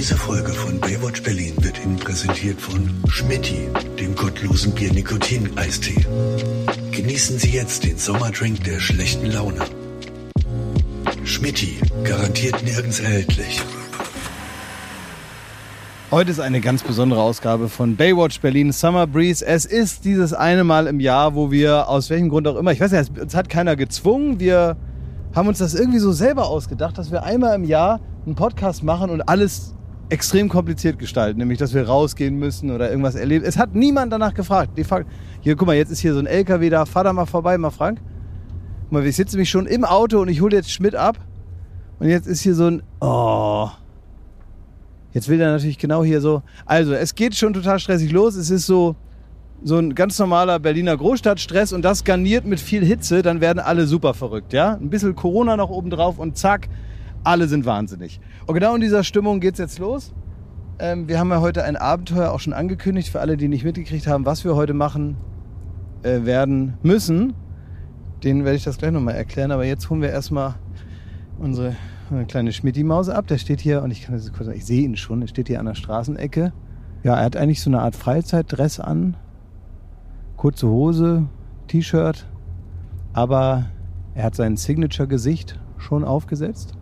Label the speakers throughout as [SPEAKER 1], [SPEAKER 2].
[SPEAKER 1] Diese Folge von Baywatch Berlin wird Ihnen präsentiert von Schmitti, dem gottlosen Bier-Nikotin-Eistee. Genießen Sie jetzt den Sommerdrink der schlechten Laune. Schmitti, garantiert nirgends erhältlich.
[SPEAKER 2] Heute ist eine ganz besondere Ausgabe von Baywatch Berlin Summer Breeze. Es ist dieses eine Mal im Jahr, wo wir aus welchem Grund auch immer, ich weiß nicht, uns hat keiner gezwungen, wir haben uns das irgendwie so selber ausgedacht, dass wir einmal im Jahr einen Podcast machen und alles extrem kompliziert gestalten, nämlich dass wir rausgehen müssen oder irgendwas erleben. Es hat niemand danach gefragt. Die Frage, hier, guck mal, jetzt ist hier so ein LKW da, fahr da mal vorbei, mal Frank. Guck mal, wir sitzen nämlich schon im Auto und ich hole jetzt Schmidt ab. Und jetzt ist hier so ein, oh, Jetzt will er natürlich genau hier so. Also, es geht schon total stressig los. Es ist so, so ein ganz normaler Berliner Großstadtstress und das garniert mit viel Hitze, dann werden alle super verrückt, ja? Ein bisschen Corona noch oben drauf und zack, alle sind wahnsinnig. Und genau in dieser Stimmung geht's jetzt los. Ähm, wir haben ja heute ein Abenteuer auch schon angekündigt für alle, die nicht mitgekriegt haben, was wir heute machen äh, werden müssen. Den werde ich das gleich nochmal erklären, aber jetzt holen wir erstmal unsere eine kleine Schmitti-Maus ab. Der steht hier, und ich kann das kurz sagen, ich sehe ihn schon, er steht hier an der Straßenecke. Ja, er hat eigentlich so eine Art Freizeitdress an. Kurze Hose, T-Shirt. Aber er hat sein Signature-Gesicht schon aufgesetzt,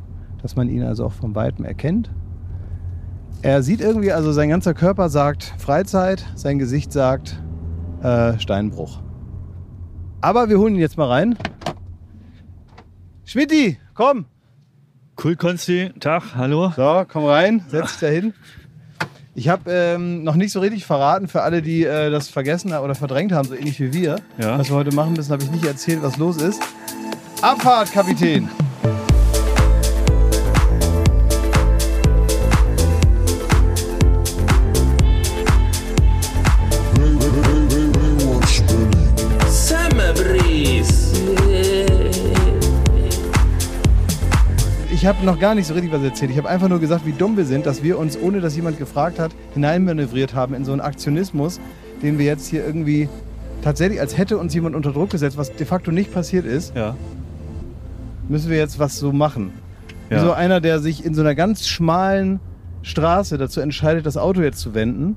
[SPEAKER 2] dass man ihn also auch von Weitem erkennt. Er sieht irgendwie, also sein ganzer Körper sagt Freizeit, sein Gesicht sagt äh, Steinbruch. Aber wir holen ihn jetzt mal rein. Schmidti, komm!
[SPEAKER 3] Cool, Konsti. Tag, hallo.
[SPEAKER 2] So, komm rein, setz dich da hin. Ich habe ähm, noch nicht so richtig verraten für alle, die äh, das vergessen oder verdrängt haben, so ähnlich wie wir.
[SPEAKER 3] Ja.
[SPEAKER 2] Was wir heute machen müssen, habe ich nicht erzählt, was los ist. Abfahrt, Kapitän! Ich habe noch gar nicht so richtig was erzählt. Ich habe einfach nur gesagt, wie dumm wir sind, dass wir uns, ohne dass jemand gefragt hat, hineinmanövriert haben in so einen Aktionismus, den wir jetzt hier irgendwie tatsächlich, als hätte uns jemand unter Druck gesetzt, was de facto nicht passiert ist,
[SPEAKER 3] Ja.
[SPEAKER 2] müssen wir jetzt was so machen. Wie
[SPEAKER 3] Ja.
[SPEAKER 2] so einer, der sich in so einer ganz schmalen Straße dazu entscheidet, das Auto jetzt zu wenden.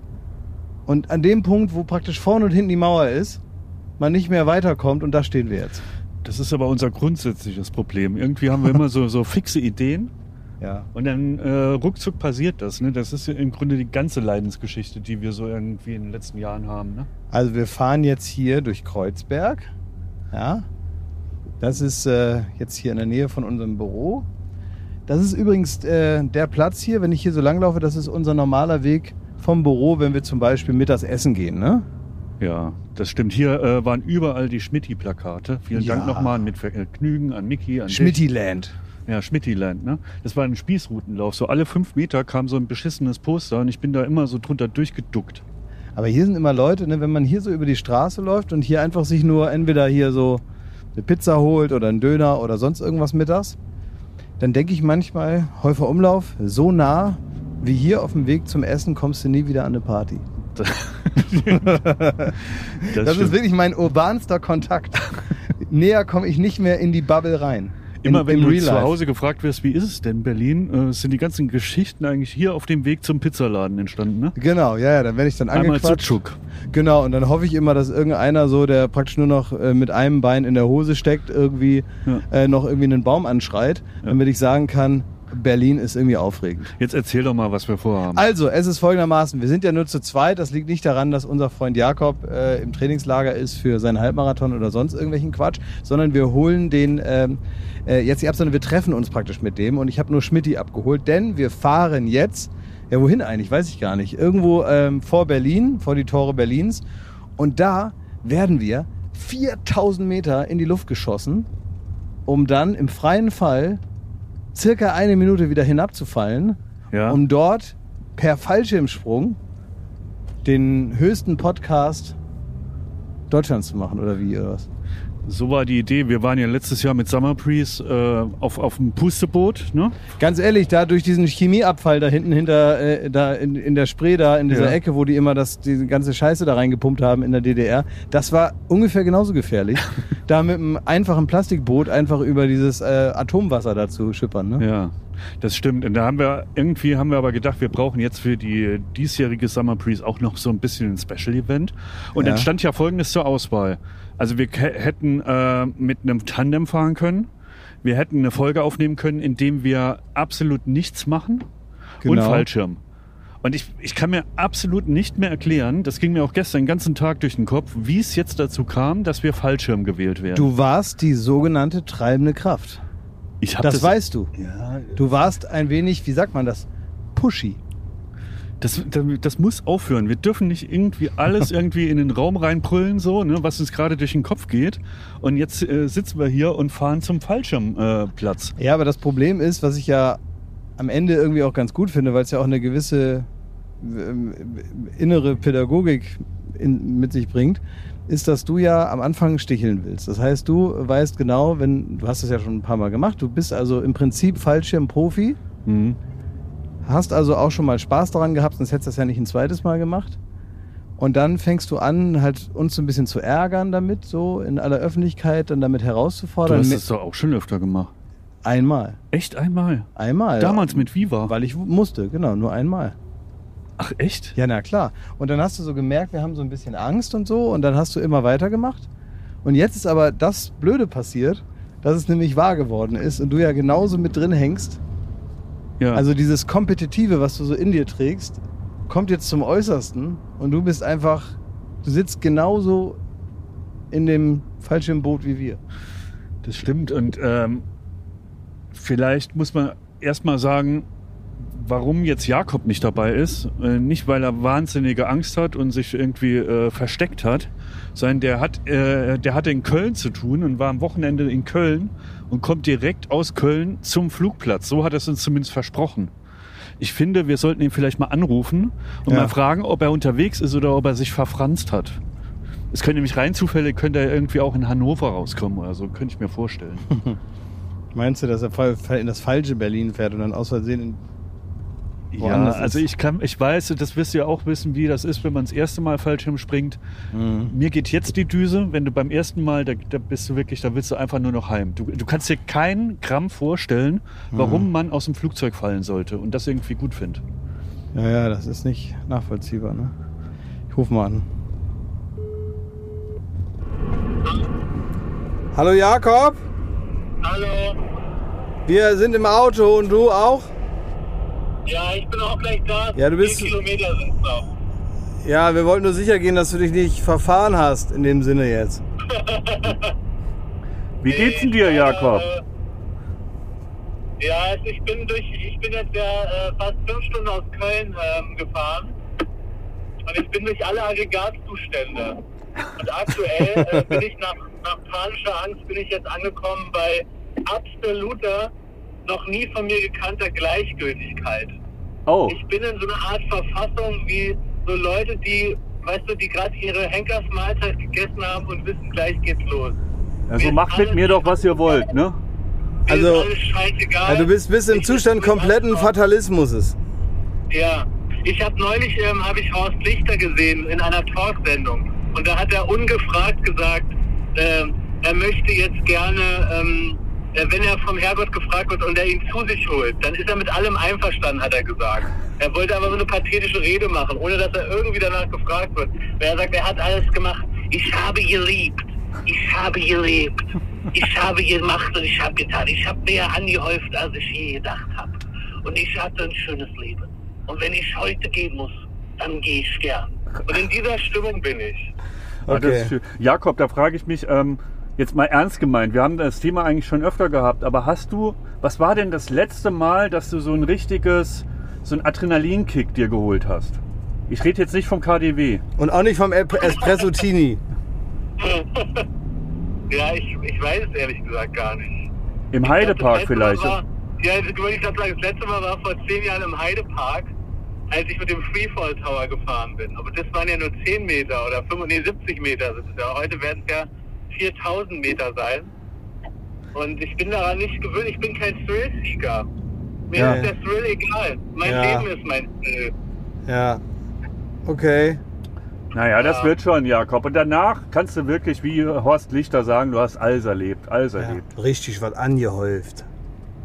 [SPEAKER 2] Und an dem Punkt, wo praktisch vorne und hinten die Mauer ist, man nicht mehr weiterkommt und da stehen wir jetzt.
[SPEAKER 3] Das ist aber unser grundsätzliches Problem. Irgendwie haben wir immer so, so fixe Ideen
[SPEAKER 2] Ja.
[SPEAKER 3] und dann äh, ruckzuck passiert das. Ne? Das ist ja im Grunde die ganze Leidensgeschichte, die wir so irgendwie in den letzten Jahren haben. Ne?
[SPEAKER 2] Also wir fahren jetzt hier durch Kreuzberg. Ja. Das ist äh, jetzt hier in der Nähe von unserem Büro. Das ist übrigens äh, der Platz hier, wenn ich hier so langlaufe, das ist unser normaler Weg vom Büro, wenn wir zum Beispiel mittags essen gehen. Ne?
[SPEAKER 3] Ja, das stimmt. Hier äh, waren überall die Schmitti-Plakate. Vielen
[SPEAKER 2] Ja.
[SPEAKER 3] Dank nochmal mit Vergnügen an Mickey, an.
[SPEAKER 2] Schmittiland.
[SPEAKER 3] Ja, Schmittiland, ne? Das war ein Spießrutenlauf. So alle fünf Meter kam so ein beschissenes Poster und ich bin da immer so drunter durchgeduckt.
[SPEAKER 2] Aber hier sind immer Leute, ne, wenn man hier so über die Straße läuft und hier einfach sich nur entweder hier so eine Pizza holt oder einen Döner oder sonst irgendwas mittags, dann denke ich manchmal, Häufer Umlauf, so nah wie hier auf dem Weg zum Essen kommst du nie wieder an eine Party.
[SPEAKER 3] Das,
[SPEAKER 2] Das, ist wirklich mein urbanster Kontakt. Näher komme ich nicht mehr in die Bubble rein. In,
[SPEAKER 3] Immer wenn
[SPEAKER 2] im
[SPEAKER 3] du
[SPEAKER 2] Real
[SPEAKER 3] zu. Hause gefragt wirst, wie ist es denn in Berlin, äh, sind die ganzen Geschichten eigentlich hier auf dem Weg zum Pizzaladen entstanden, ne?
[SPEAKER 2] Genau, ja, ja, dann werde ich dann
[SPEAKER 3] Einmal
[SPEAKER 2] angequatscht.
[SPEAKER 3] Zutschuk.
[SPEAKER 2] Genau, und dann hoffe ich immer, dass irgendeiner so, der praktisch nur noch äh, mit einem Bein in der Hose steckt, irgendwie
[SPEAKER 3] Ja.
[SPEAKER 2] äh, noch irgendwie einen Baum anschreit,
[SPEAKER 3] Ja.
[SPEAKER 2] damit ich sagen kann, Berlin ist irgendwie aufregend.
[SPEAKER 3] Jetzt erzähl doch mal, was wir vorhaben.
[SPEAKER 2] Also, es ist folgendermaßen, wir sind ja nur zu zweit, das liegt nicht daran, dass unser Freund Jakob äh, im Trainingslager ist für seinen Halbmarathon oder sonst irgendwelchen Quatsch, sondern wir holen den ähm, äh, jetzt nicht ab, sondern wir treffen uns praktisch mit dem und ich habe nur Schmidti abgeholt, denn wir fahren jetzt, ja wohin eigentlich, weiß ich gar nicht, irgendwo ähm, vor Berlin, vor die Tore Berlins. Und da werden wir 4000 Meter in die Luft geschossen, um dann im freien Fall circa eine Minute wieder hinabzufallen,
[SPEAKER 3] Ja.
[SPEAKER 2] um dort per Fallschirmsprung den höchsten Podcast Deutschlands zu machen oder wie oder was?
[SPEAKER 3] So war die Idee. Wir waren ja letztes Jahr mit Summer Breeze äh, auf, auf dem Pusteboot, ne?
[SPEAKER 2] Ganz ehrlich, da durch diesen Chemieabfall da hinten hinter äh, da in, in der Spree da in dieser
[SPEAKER 3] Ja.
[SPEAKER 2] Ecke, wo die immer das diese ganze Scheiße da reingepumpt haben in der DDR, das war ungefähr genauso gefährlich, da mit einem einfachen Plastikboot einfach über dieses äh, Atomwasser da zu schippern, ne?
[SPEAKER 3] Ja. Das stimmt. Und da haben wir irgendwie haben wir aber gedacht, wir brauchen jetzt für die diesjährige Summer Breeze auch noch so ein bisschen ein Special Event. Und
[SPEAKER 2] Ja.
[SPEAKER 3] dann stand ja Folgendes zur Auswahl. Also wir hätten äh, mit einem Tandem fahren können. Wir hätten eine Folge aufnehmen können, in dem wir absolut nichts machen und
[SPEAKER 2] Genau.
[SPEAKER 3] Fallschirm. Und ich, ich kann mir absolut nicht mehr erklären, das ging mir auch gestern den ganzen Tag durch den Kopf, wie es jetzt dazu kam, dass wir Fallschirm gewählt werden.
[SPEAKER 2] Du warst die sogenannte treibende Kraft.
[SPEAKER 3] ich hab
[SPEAKER 2] Das, weißt du.
[SPEAKER 3] Ja,
[SPEAKER 2] Du warst ein wenig, wie sagt man das? Pushy.
[SPEAKER 3] Das, das, muss aufhören. Wir dürfen nicht irgendwie alles irgendwie in den Raum reinbrüllen, so, ne, was uns gerade durch den Kopf geht. Und jetzt äh, sitzen wir hier und fahren zum Fallschirmplatz. Äh.
[SPEAKER 2] Ja, aber das Problem ist, was ich ja am Ende irgendwie auch ganz gut finde, weil es ja auch eine gewisse ähm, innere Pädagogik in, mit sich bringt, ist, dass du ja am Anfang sticheln willst. Das heißt, du weißt genau, wenn du hast es ja schon ein paar Mal gemacht, du bist also im Prinzip Fallschirmprofi,
[SPEAKER 3] Mhm.
[SPEAKER 2] Hast also auch schon mal Spaß daran gehabt, sonst hättest du das ja nicht ein zweites Mal gemacht. Und dann fängst du an, halt uns so ein bisschen zu ärgern damit, so in aller Öffentlichkeit, dann damit
[SPEAKER 3] Du
[SPEAKER 2] herauszufordern.
[SPEAKER 3] hast
[SPEAKER 2] Mit-
[SPEAKER 3] es doch auch schon öfter gemacht.
[SPEAKER 2] einmal.
[SPEAKER 3] Echt einmal?
[SPEAKER 2] Einmal.
[SPEAKER 3] Damals mit Viva.
[SPEAKER 2] Weil ich musste, genau, nur einmal.
[SPEAKER 3] Ach echt?
[SPEAKER 2] Ja, na klar. Und dann hast du so gemerkt, wir haben so ein bisschen Angst und so und dann hast du immer weitergemacht. Und jetzt ist aber das Blöde passiert, dass es nämlich wahr geworden ist und du ja genauso mit drin hängst.
[SPEAKER 3] Ja.
[SPEAKER 2] Also dieses Kompetitive, was du so in dir trägst, kommt jetzt zum Äußersten und du bist einfach, du sitzt genauso in dem falschen Boot wie wir.
[SPEAKER 3] Das stimmt. Und ähm, vielleicht muss man erstmal sagen, warum jetzt Jakob nicht dabei ist. Äh, nicht, weil er wahnsinnige Angst hat und sich irgendwie äh, versteckt hat, sondern der hat, äh, der hatte in Köln zu tun und war am Wochenende in Köln und kommt direkt aus Köln zum Flugplatz. So hat er es uns zumindest versprochen. Ich finde, wir sollten ihn vielleicht mal anrufen und
[SPEAKER 2] Ja.
[SPEAKER 3] mal fragen, ob er unterwegs ist oder ob er sich verfranst hat. Es könnte nämlich rein zufällig, könnte er irgendwie auch in Hannover rauskommen oder so, könnte ich mir vorstellen.
[SPEAKER 2] Meinst du, dass er in das falsche Berlin fährt und dann aus Versehen in
[SPEAKER 3] Ja, also ich kann, ich weiß, das wirst du ja auch wissen, wie das ist, wenn man das erste Mal Fallschirm springt.
[SPEAKER 2] Mhm.
[SPEAKER 3] Mir geht jetzt die Düse, wenn du beim ersten Mal, da, da bist du wirklich, da willst du einfach nur noch heim. Du, du kannst dir keinen Gramm vorstellen, warum
[SPEAKER 2] Mhm.
[SPEAKER 3] man aus dem Flugzeug fallen sollte und das irgendwie gut findet.
[SPEAKER 2] Ja, ja, das ist nicht nachvollziehbar, ne? Ich ruf mal an. Hallo Jakob,
[SPEAKER 4] Hallo.
[SPEAKER 2] wir sind im Auto und du auch?
[SPEAKER 4] Ja, ich bin auch gleich da.
[SPEAKER 2] Ja, du bist-
[SPEAKER 4] Vier Kilometer sind es noch.
[SPEAKER 2] Ja, wir wollten nur sicher gehen, dass du dich nicht verfahren hast, in dem Sinne jetzt.
[SPEAKER 3] Wie geht's denn dir,
[SPEAKER 4] Äh,
[SPEAKER 3] Jakob?
[SPEAKER 4] Ja, also ich bin durch, ich bin jetzt ja äh, fast fünf Stunden aus Köln ähm, gefahren und ich bin durch alle Aggregatzustände. Und aktuell äh, bin ich nach, nach panischer Angst bin ich jetzt angekommen bei absoluter, noch nie von mir gekannter Gleichgültigkeit.
[SPEAKER 3] Oh,
[SPEAKER 4] Ich bin in so einer Art Verfassung wie so Leute, die, weißt du, die gerade ihre Henkersmahlzeit gegessen haben und wissen, gleich geht's los.
[SPEAKER 3] also macht mit mir doch, was ihr wollt, ne?
[SPEAKER 4] Mir
[SPEAKER 2] Also-
[SPEAKER 4] ist alles scheißegal.
[SPEAKER 2] Ja, du bist, bist im
[SPEAKER 4] Ich-
[SPEAKER 2] Zustand kompletten Fatalismus.
[SPEAKER 4] Ja. Ich habe neulich ähm, habe ich Horst Lichter gesehen in einer Talksendung und da hat er ungefragt gesagt, ähm, er möchte jetzt gerne, ähm, äh, wenn er vom Herrgott gefragt wird und er ihn zu sich holt, dann ist er mit allem einverstanden, hat er gesagt. Er wollte aber so eine pathetische Rede machen, ohne dass er irgendwie danach gefragt wird. Weil er sagt, er hat alles gemacht. Ich habe geliebt. Ich habe gelebt. Ich habe gemacht und ich habe getan. Ich habe mehr angehäuft, als ich je gedacht habe. Und ich hatte ein schönes Leben. Und wenn ich heute gehen muss, dann gehe ich gern. Und in dieser Stimmung bin ich.
[SPEAKER 3] Ah, das ist schön. Jakob, da frage ich mich, ähm, jetzt mal ernst gemeint, wir haben das Thema eigentlich schon öfter gehabt, aber hast du, was war denn das letzte Mal, dass du so ein richtiges, so ein Adrenalinkick dir geholt hast? Ich rede jetzt nicht vom KDW.
[SPEAKER 2] Und auch nicht vom Espresso Tini.
[SPEAKER 4] Ja, ich, ich weiß es ehrlich gesagt gar nicht.
[SPEAKER 3] Im
[SPEAKER 4] Das
[SPEAKER 3] Heidepark vielleicht.
[SPEAKER 4] War, ja, das ich gerade sagen, das letzte Mal war vor zehn Jahren im Heidepark, als ich mit dem Freefall Tower gefahren bin. Aber das waren ja nur 10 Meter oder 5, nee, 70 Meter sind es ja. Heute werden es ja 4000 Meter sein. Und ich bin daran nicht gewöhnt, ich bin kein Thrill-Seeker. Mir
[SPEAKER 2] Ja.
[SPEAKER 4] ist der Thrill egal. Mein
[SPEAKER 2] Ja.
[SPEAKER 4] Leben ist mein Thrill.
[SPEAKER 2] Ja. Okay.
[SPEAKER 3] Naja, das
[SPEAKER 4] Ja.
[SPEAKER 3] wird schon, Jakob. Und danach kannst du wirklich wie Horst Lichter sagen, du hast alles erlebt, alles
[SPEAKER 2] Ja,
[SPEAKER 3] erlebt.
[SPEAKER 2] richtig was angehäuft.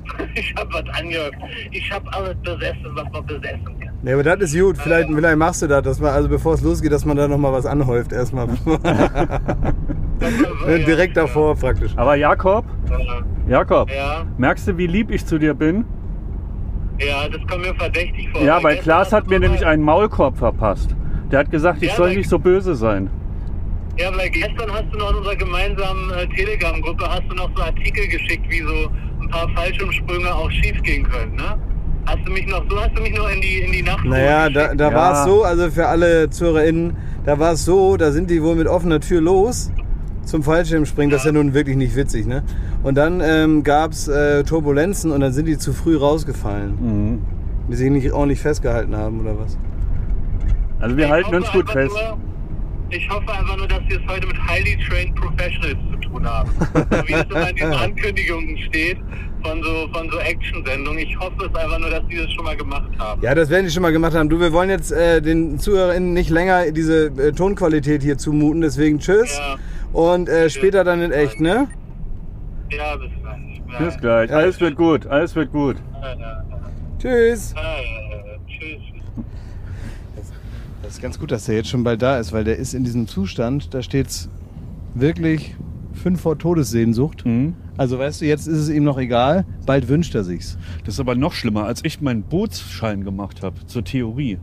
[SPEAKER 4] Ich hab was angehört. Ich hab alles besessen, was man besessen kann.
[SPEAKER 2] Nee, aber das ist gut. Vielleicht, vielleicht machst du das, dass man, also bevor es losgeht, dass man da nochmal was anhäuft erstmal. Direkt davor praktisch.
[SPEAKER 3] Aber Jakob, Jakob,
[SPEAKER 4] Ja,
[SPEAKER 3] merkst du, wie lieb ich zu dir bin?
[SPEAKER 4] ja, das kommt mir verdächtig vor.
[SPEAKER 3] Ja,
[SPEAKER 4] Weil
[SPEAKER 3] Klaas hat mir nämlich einen Maulkorb verpasst. Der hat gesagt, ich
[SPEAKER 4] Ja,
[SPEAKER 3] soll nicht so böse sein.
[SPEAKER 4] Ja, weil gestern hast du noch in unserer gemeinsamen äh, Telegram-Gruppe hast du noch so Artikel geschickt, wie so ein paar Fallschirmsprünge auch schief gehen können, ne? Hast du mich noch, so hast du mich noch in die, in die Nacht
[SPEAKER 2] Naja, da, da
[SPEAKER 3] Ja.
[SPEAKER 2] war es so, also für alle ZuhörerInnen, da war es so, da sind die wohl mit offener Tür los zum Fallschirmspringen. Das ist ja nun wirklich nicht witzig, ne? Und dann ähm, gab es äh, Turbulenzen und dann sind die zu früh rausgefallen.
[SPEAKER 3] Mhm.
[SPEAKER 2] Die sich nicht ordentlich festgehalten haben oder was?
[SPEAKER 3] Also wir
[SPEAKER 4] Ich
[SPEAKER 3] halten uns gut fest.
[SPEAKER 4] Nur, ich hoffe einfach nur, dass wir es heute mit highly trained professionals zu tun haben. so wie es immer in diesen Ankündigungen steht von so, von so Action-Sendungen. Ich hoffe es einfach nur, dass die das schon mal gemacht haben.
[SPEAKER 2] Ja, das werden die schon mal gemacht haben. Du, wir wollen jetzt äh, den ZuhörerInnen nicht länger diese äh, Tonqualität hier zumuten, deswegen tschüss.
[SPEAKER 4] Ja.
[SPEAKER 2] Und äh, später dann in echt, ne?
[SPEAKER 4] Ja, bis gleich.
[SPEAKER 3] Bis gleich. Alles wird gut. Alles wird gut.
[SPEAKER 2] Tschüss.
[SPEAKER 4] Tschüss.
[SPEAKER 2] Das ist ganz gut, dass der jetzt schon bald da ist, weil der ist in diesem Zustand, da steht's wirklich fünf vor Todessehnsucht.
[SPEAKER 3] Mhm.
[SPEAKER 2] Also weißt du, jetzt ist es ihm noch egal, bald wünscht er sich's.
[SPEAKER 3] Das ist aber noch schlimmer, als ich meinen Bootsschein gemacht habe zur Theorie.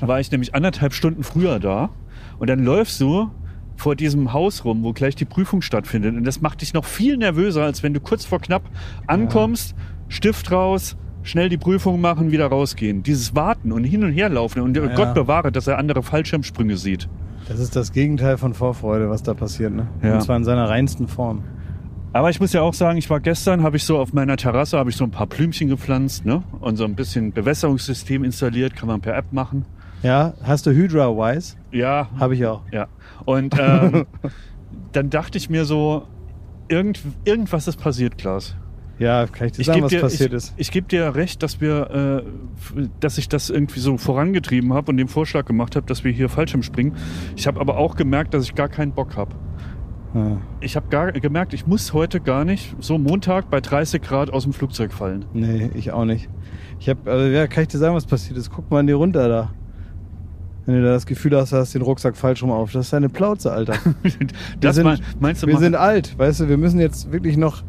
[SPEAKER 3] War ich nämlich anderthalb Stunden früher da und dann läufst du vor diesem Haus rum, wo gleich die Prüfung stattfindet. Und das macht dich noch viel nervöser, als wenn du kurz vor knapp ankommst, Stift raus, schnell die Prüfung machen, wieder rausgehen. Dieses Warten und hin und her laufen und
[SPEAKER 2] Ja.
[SPEAKER 3] Gott bewahre, dass er andere Fallschirmsprünge sieht.
[SPEAKER 2] Das ist das Gegenteil von Vorfreude, was da passiert, ne?
[SPEAKER 3] Ja.
[SPEAKER 2] Und zwar in seiner reinsten Form.
[SPEAKER 3] Aber ich muss ja auch sagen, ich war gestern, habe ich so auf meiner Terrasse, habe ich so ein paar Blümchen gepflanzt ne? und so ein bisschen Bewässerungssystem installiert, kann man per App machen.
[SPEAKER 2] Ja, hast du Hydra Wise?
[SPEAKER 3] Ja,
[SPEAKER 2] Habe ich auch.
[SPEAKER 3] Ja. Und ähm, dann dachte ich mir so, irgend, irgendwas ist passiert, Klaas.
[SPEAKER 2] Ja, kann ich dir
[SPEAKER 3] Ich
[SPEAKER 2] sagen,
[SPEAKER 3] gebe
[SPEAKER 2] was
[SPEAKER 3] dir,
[SPEAKER 2] passiert
[SPEAKER 3] ich,
[SPEAKER 2] ist?
[SPEAKER 3] ich geb dir recht, dass wir, äh, dass ich das irgendwie so vorangetrieben habe und den Vorschlag gemacht habe, dass wir hier Fallschirm springen. Ich habe aber auch gemerkt, dass ich gar keinen Bock habe.
[SPEAKER 2] Ja.
[SPEAKER 3] Ich habe gar gemerkt, ich muss heute gar nicht so Montag bei 30 Grad aus dem Flugzeug fallen.
[SPEAKER 2] Nee, ich auch nicht. Ich habe, also, ja, kann ich dir sagen, was passiert ist? Guck mal an dir runter da. Wenn du da das Gefühl hast, du hast den Rucksack falsch rum auf. Das ist deine Plauze, Alter.
[SPEAKER 3] das
[SPEAKER 2] sind-
[SPEAKER 3] mein- meinst du
[SPEAKER 2] wir
[SPEAKER 3] mal-
[SPEAKER 2] sind alt, weißt du, wir müssen jetzt wirklich noch.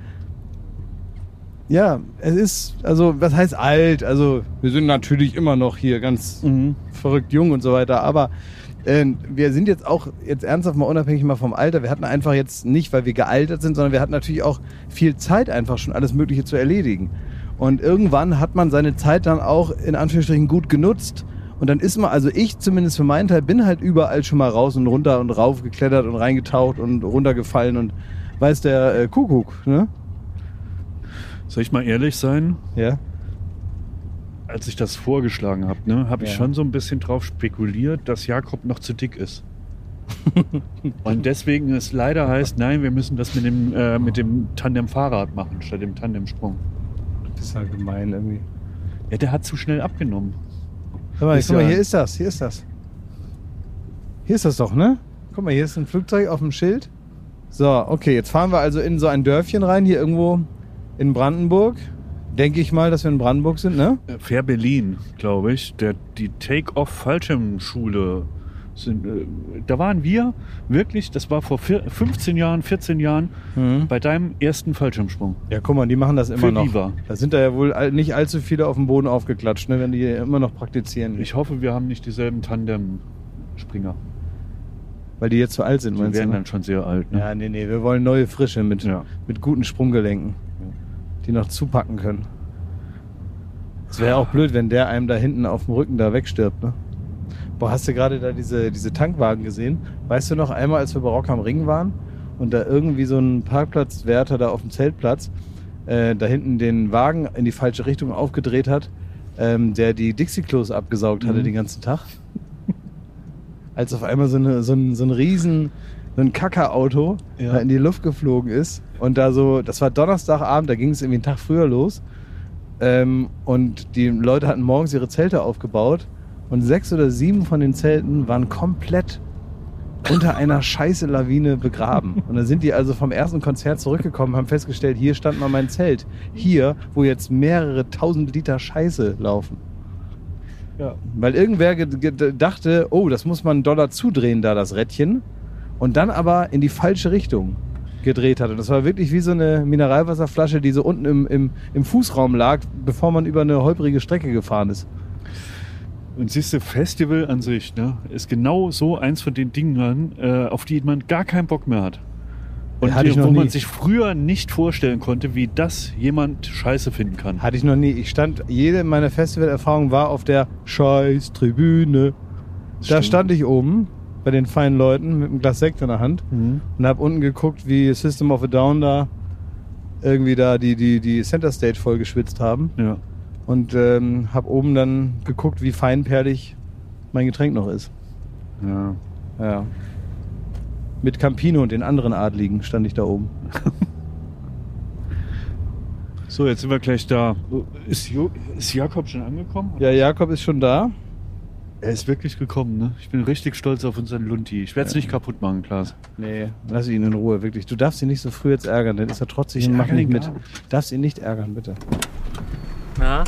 [SPEAKER 2] Ja, es ist, also, was heißt alt? Also, wir sind natürlich immer noch hier ganz
[SPEAKER 3] Mhm.
[SPEAKER 2] verrückt jung und so weiter, aber äh, wir sind jetzt auch, jetzt ernsthaft mal unabhängig mal vom Alter, wir hatten einfach jetzt nicht, weil wir gealtert sind, sondern wir hatten natürlich auch viel Zeit einfach schon alles Mögliche zu erledigen. Und irgendwann hat man seine Zeit dann auch in Anführungsstrichen gut genutzt. Und dann ist man, also ich zumindest für meinen Teil, bin halt überall schon mal raus und runter und rauf geklettert und reingetaucht und runtergefallen und weiß der äh, Kuckuck, ne?
[SPEAKER 3] Soll ich mal ehrlich sein?
[SPEAKER 2] Ja.
[SPEAKER 3] Als ich das vorgeschlagen habe, ne, habe ich
[SPEAKER 2] Ja.
[SPEAKER 3] schon so ein bisschen drauf spekuliert, dass Jakob noch zu dick ist. Und deswegen es leider heißt, nein, wir müssen das mit dem, äh, mit dem Tandem-Fahrrad machen, statt dem Tandemsprung.
[SPEAKER 2] Das ist halt gemein irgendwie.
[SPEAKER 3] Ja, der hat zu schnell abgenommen.
[SPEAKER 2] Guck mal, guck mal, hier ist das, hier ist das. Hier ist das doch, ne? Guck mal, hier ist ein Flugzeug auf dem Schild. So, okay, jetzt fahren wir also in so ein Dörfchen rein, hier irgendwo in Brandenburg. Denke ich mal, dass wir in Brandenburg sind, ne?
[SPEAKER 3] Äh, Fair Berlin, glaube ich, der, die Take-Off-Fallschirmschule. Sind, äh, da waren wir wirklich, das war vor vier, 15 Jahren, 14 Jahren,
[SPEAKER 2] Mhm.
[SPEAKER 3] bei deinem ersten Fallschirmsprung.
[SPEAKER 2] Ja, guck mal, die machen das immer
[SPEAKER 3] Für
[SPEAKER 2] noch.
[SPEAKER 3] Viva.
[SPEAKER 2] Da sind da ja wohl nicht allzu viele auf dem Boden aufgeklatscht, ne, wenn die immer noch praktizieren.
[SPEAKER 3] Ich hoffe, wir haben nicht dieselben Tandem-Springer.
[SPEAKER 2] weil die jetzt zu alt sind,
[SPEAKER 3] Die
[SPEAKER 2] meinst
[SPEAKER 3] werden
[SPEAKER 2] du?
[SPEAKER 3] dann schon sehr alt. Ne?
[SPEAKER 2] Ja, nee, nee, wir wollen neue Frische mit,
[SPEAKER 3] Ja.
[SPEAKER 2] mit guten Sprunggelenken, die noch zupacken können. Es wäre auch blöd, wenn der einem da hinten auf dem Rücken da wegstirbt, ne? Boah, hast du gerade da diese, diese Tankwagen gesehen? Weißt du noch einmal, als wir bei Rock am Ring waren und da irgendwie so ein Parkplatzwärter da auf dem Zeltplatz äh, da hinten den Wagen in die falsche Richtung aufgedreht hat, ähm, der die Dixie-Klos abgesaugt hatte
[SPEAKER 3] Mhm.
[SPEAKER 2] den ganzen Tag? als auf einmal so, eine, so, ein, so ein riesen, so ein Kackerauto
[SPEAKER 3] Ja.
[SPEAKER 2] da in die Luft geflogen ist und da so, das war Donnerstagabend, da ging es irgendwie einen Tag früher los ähm, und die Leute hatten morgens ihre Zelte aufgebaut und sechs oder sieben von den Zelten waren komplett, unter einer scheiße Lawine begraben. Und dann sind die also vom ersten Konzert zurückgekommen, haben festgestellt, hier stand mal mein Zelt. Hier, wo jetzt mehrere tausend Liter Scheiße laufen.
[SPEAKER 3] Ja.
[SPEAKER 2] Weil irgendwer ge- ge- dachte, oh, das muss man einen Dollar zudrehen, da das Rädchen. Und dann aber in die falsche Richtung gedreht hat. Und das war wirklich wie so eine Mineralwasserflasche, die so unten im, im, im Fußraum lag, bevor man über eine holprige Strecke gefahren ist.
[SPEAKER 3] Und siehst du, Festival an sich ne, ist genau so eins von den Dingen, äh, auf die man gar keinen Bock mehr hat. Und
[SPEAKER 2] ich
[SPEAKER 3] die, wo man
[SPEAKER 2] nie.
[SPEAKER 3] sich früher nicht vorstellen konnte, wie das jemand scheiße finden kann.
[SPEAKER 2] Hatte ich noch nie. Ich stand, jede meiner Festivalerfahrung war auf der Scheiß-Tribüne. Da stand ich oben bei den feinen Leuten mit einem Glas Sekt in der Hand
[SPEAKER 3] Mhm.
[SPEAKER 2] und habe unten geguckt, wie System of a Down da irgendwie da die, die, die Center Stage voll geschwitzt haben.
[SPEAKER 3] Ja.
[SPEAKER 2] Und ähm, habe oben dann geguckt, wie feinperlig mein Getränk noch ist.
[SPEAKER 3] ja.
[SPEAKER 2] Ja. Mit Campino und den anderen Adligen stand ich da oben.
[SPEAKER 3] So, jetzt sind wir gleich da. Ist, jo ist Jakob schon angekommen?
[SPEAKER 2] Ja, Jakob ist schon da.
[SPEAKER 3] Er ist wirklich gekommen, ne? Ich bin richtig stolz auf unseren Lunti. Ich werde es nicht kaputt machen, Klaas.
[SPEAKER 2] Nee, lass ihn in Ruhe, wirklich. Du darfst ihn nicht so früh jetzt ärgern, dann ist er trotzig
[SPEAKER 3] Ich
[SPEAKER 2] und macht nicht mit.
[SPEAKER 3] gar
[SPEAKER 2] Darfst ihn nicht ärgern, bitte.
[SPEAKER 5] Na?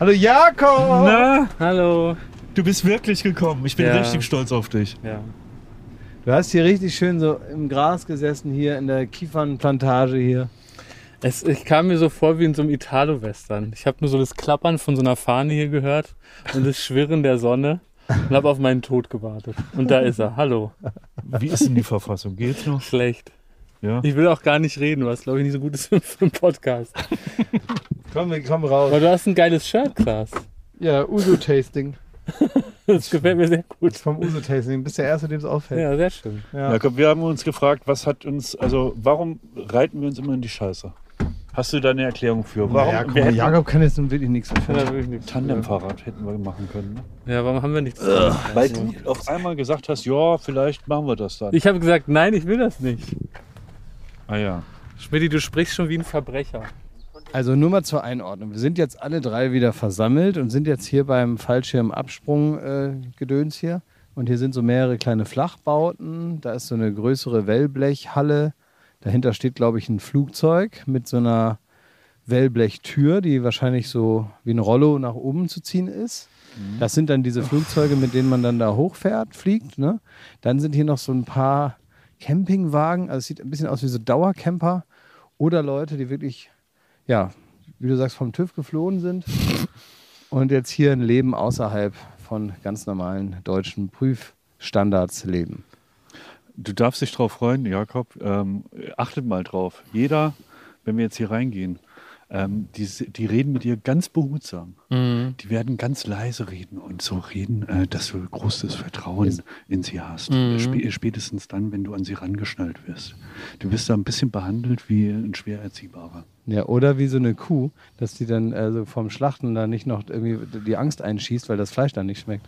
[SPEAKER 2] Hallo Jakob!
[SPEAKER 3] Na,
[SPEAKER 5] Hallo.
[SPEAKER 3] du bist wirklich gekommen. Ich bin
[SPEAKER 5] Ja.
[SPEAKER 3] richtig stolz auf dich.
[SPEAKER 5] Ja.
[SPEAKER 2] Du hast hier richtig schön so im Gras gesessen, hier in der Kiefernplantage hier.
[SPEAKER 5] Es, ich kam mir so vor wie in so einem Italo-Western. Ich habe nur so das Klappern von so einer Fahne hier gehört und das Schwirren der Sonne und habe auf meinen Tod gewartet. Und da ist er. Hallo.
[SPEAKER 3] Wie ist denn die Verfassung? Geht's noch?
[SPEAKER 5] Schlecht.
[SPEAKER 3] Ja.
[SPEAKER 5] Ich will auch gar nicht reden, was glaube ich nicht so gut ist für einen Podcast.
[SPEAKER 2] Komm, kommen raus.
[SPEAKER 5] Aber du hast ein geiles Shirt, Klaas.
[SPEAKER 2] Ja, Uso-Tasting.
[SPEAKER 5] Das gefällt mir sehr gut.
[SPEAKER 2] Vom Uso-Tasting. Bist der Erste, dem es auffällt.
[SPEAKER 5] Ja, sehr schön.
[SPEAKER 2] Ja.
[SPEAKER 3] Jakob, wir haben uns gefragt, was hat uns, also warum reiten wir uns immer in die Scheiße? Hast du da eine Erklärung für? Warum?
[SPEAKER 2] Ja, komm, Jakob kann jetzt nun wirklich nichts dafür.
[SPEAKER 3] Tandemfahrrad hätten wir machen können. Ne?
[SPEAKER 5] Ja, warum haben wir nichts?
[SPEAKER 3] Weil du auf einmal gesagt hast, ja, vielleicht machen wir das dann.
[SPEAKER 5] Ich habe gesagt, nein, ich will das nicht.
[SPEAKER 3] Ah ja.
[SPEAKER 5] Schmidt, du sprichst schon wie ein Verbrecher.
[SPEAKER 2] Also nur mal zur Einordnung. Wir sind jetzt alle drei wieder versammelt und sind jetzt hier beim Fallschirmabsprung-Gedöns hier. Und hier sind so mehrere kleine Flachbauten. Da ist so eine größere Wellblechhalle. Dahinter steht, glaube ich, ein Flugzeug mit so einer Wellblechtür, die wahrscheinlich so wie ein Rollo nach oben zu ziehen ist. Das sind dann diese Flugzeuge, mit denen man dann da hochfährt, fliegt. Ne? Dann sind hier noch so ein paar Campingwagen. Also es sieht ein bisschen aus wie so Dauercamper oder Leute, die wirklich, ja, wie du sagst, vom TÜV geflohen sind und jetzt hier ein Leben außerhalb von ganz normalen deutschen Prüfstandards leben.
[SPEAKER 3] Du darfst dich drauf freuen, Jakob. Ähm, achtet mal drauf. Jeder, wenn wir jetzt hier reingehen, ähm, die, die reden mit dir ganz behutsam. Die werden ganz leise reden und so reden, äh, dass du großes Vertrauen in sie hast. Spä spätestens dann, wenn du an sie rangeschnallt wirst. Du wirst da ein bisschen behandelt wie ein schwer Erziehbarer.
[SPEAKER 2] Ja, oder wie so eine Kuh, dass die dann also vom Schlachten da nicht noch irgendwie die Angst einschießt, weil das Fleisch dann nicht schmeckt.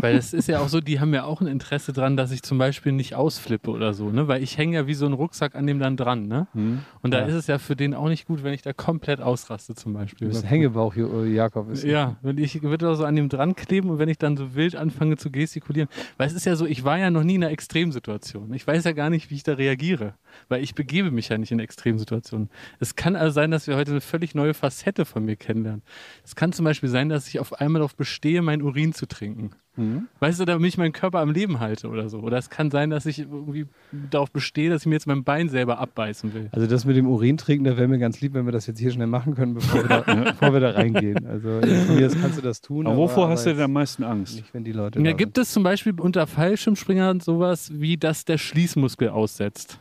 [SPEAKER 5] Weil das ist ja auch so, die haben ja auch ein Interesse dran, dass ich zum Beispiel nicht ausflippe oder so, ne? Weil ich hänge ja wie so ein Rucksack an dem dann dran, ne? Und da
[SPEAKER 2] Ja.
[SPEAKER 5] ist es ja für den auch nicht gut, wenn ich da komplett ausraste zum
[SPEAKER 2] Du
[SPEAKER 5] Beispiel.
[SPEAKER 2] bist Hängebauch, Jo- Jakob. Ist
[SPEAKER 5] Ja, wenn ich würde da so an dem dran kleben und wenn ich dann so wild anfange zu gestikulieren. Weil es ist ja so, ich war ja noch nie in einer Extremsituation. Ich weiß ja gar nicht, wie ich da reagiere. Weil ich begebe mich ja nicht in Extremsituationen. Es kann also sein, dass wir heute eine völlig neue Facette von mir kennenlernen. Es kann zum Beispiel sein, dass ich auf einmal darauf bestehe, meinen Urin zu trinken. Weißt du, damit ich meinen Körper am Leben halte oder so. Oder es kann sein, dass ich irgendwie darauf bestehe, dass ich mir jetzt mein Bein selber abbeißen will.
[SPEAKER 2] Also das mit dem Urin trinken, da wäre mir ganz lieb, wenn wir das jetzt hier schnell machen können, bevor wir da, bevor wir da reingehen. Also von mir aus kannst du das tun.
[SPEAKER 3] Aber wovor hast du
[SPEAKER 2] jetzt
[SPEAKER 3] denn am meisten Angst?
[SPEAKER 2] Nicht, wenn die Leute
[SPEAKER 5] Ja,
[SPEAKER 2] da
[SPEAKER 5] gibt es zum Beispiel unter Fallschirmspringern sowas wie, dass der Schließmuskel aussetzt?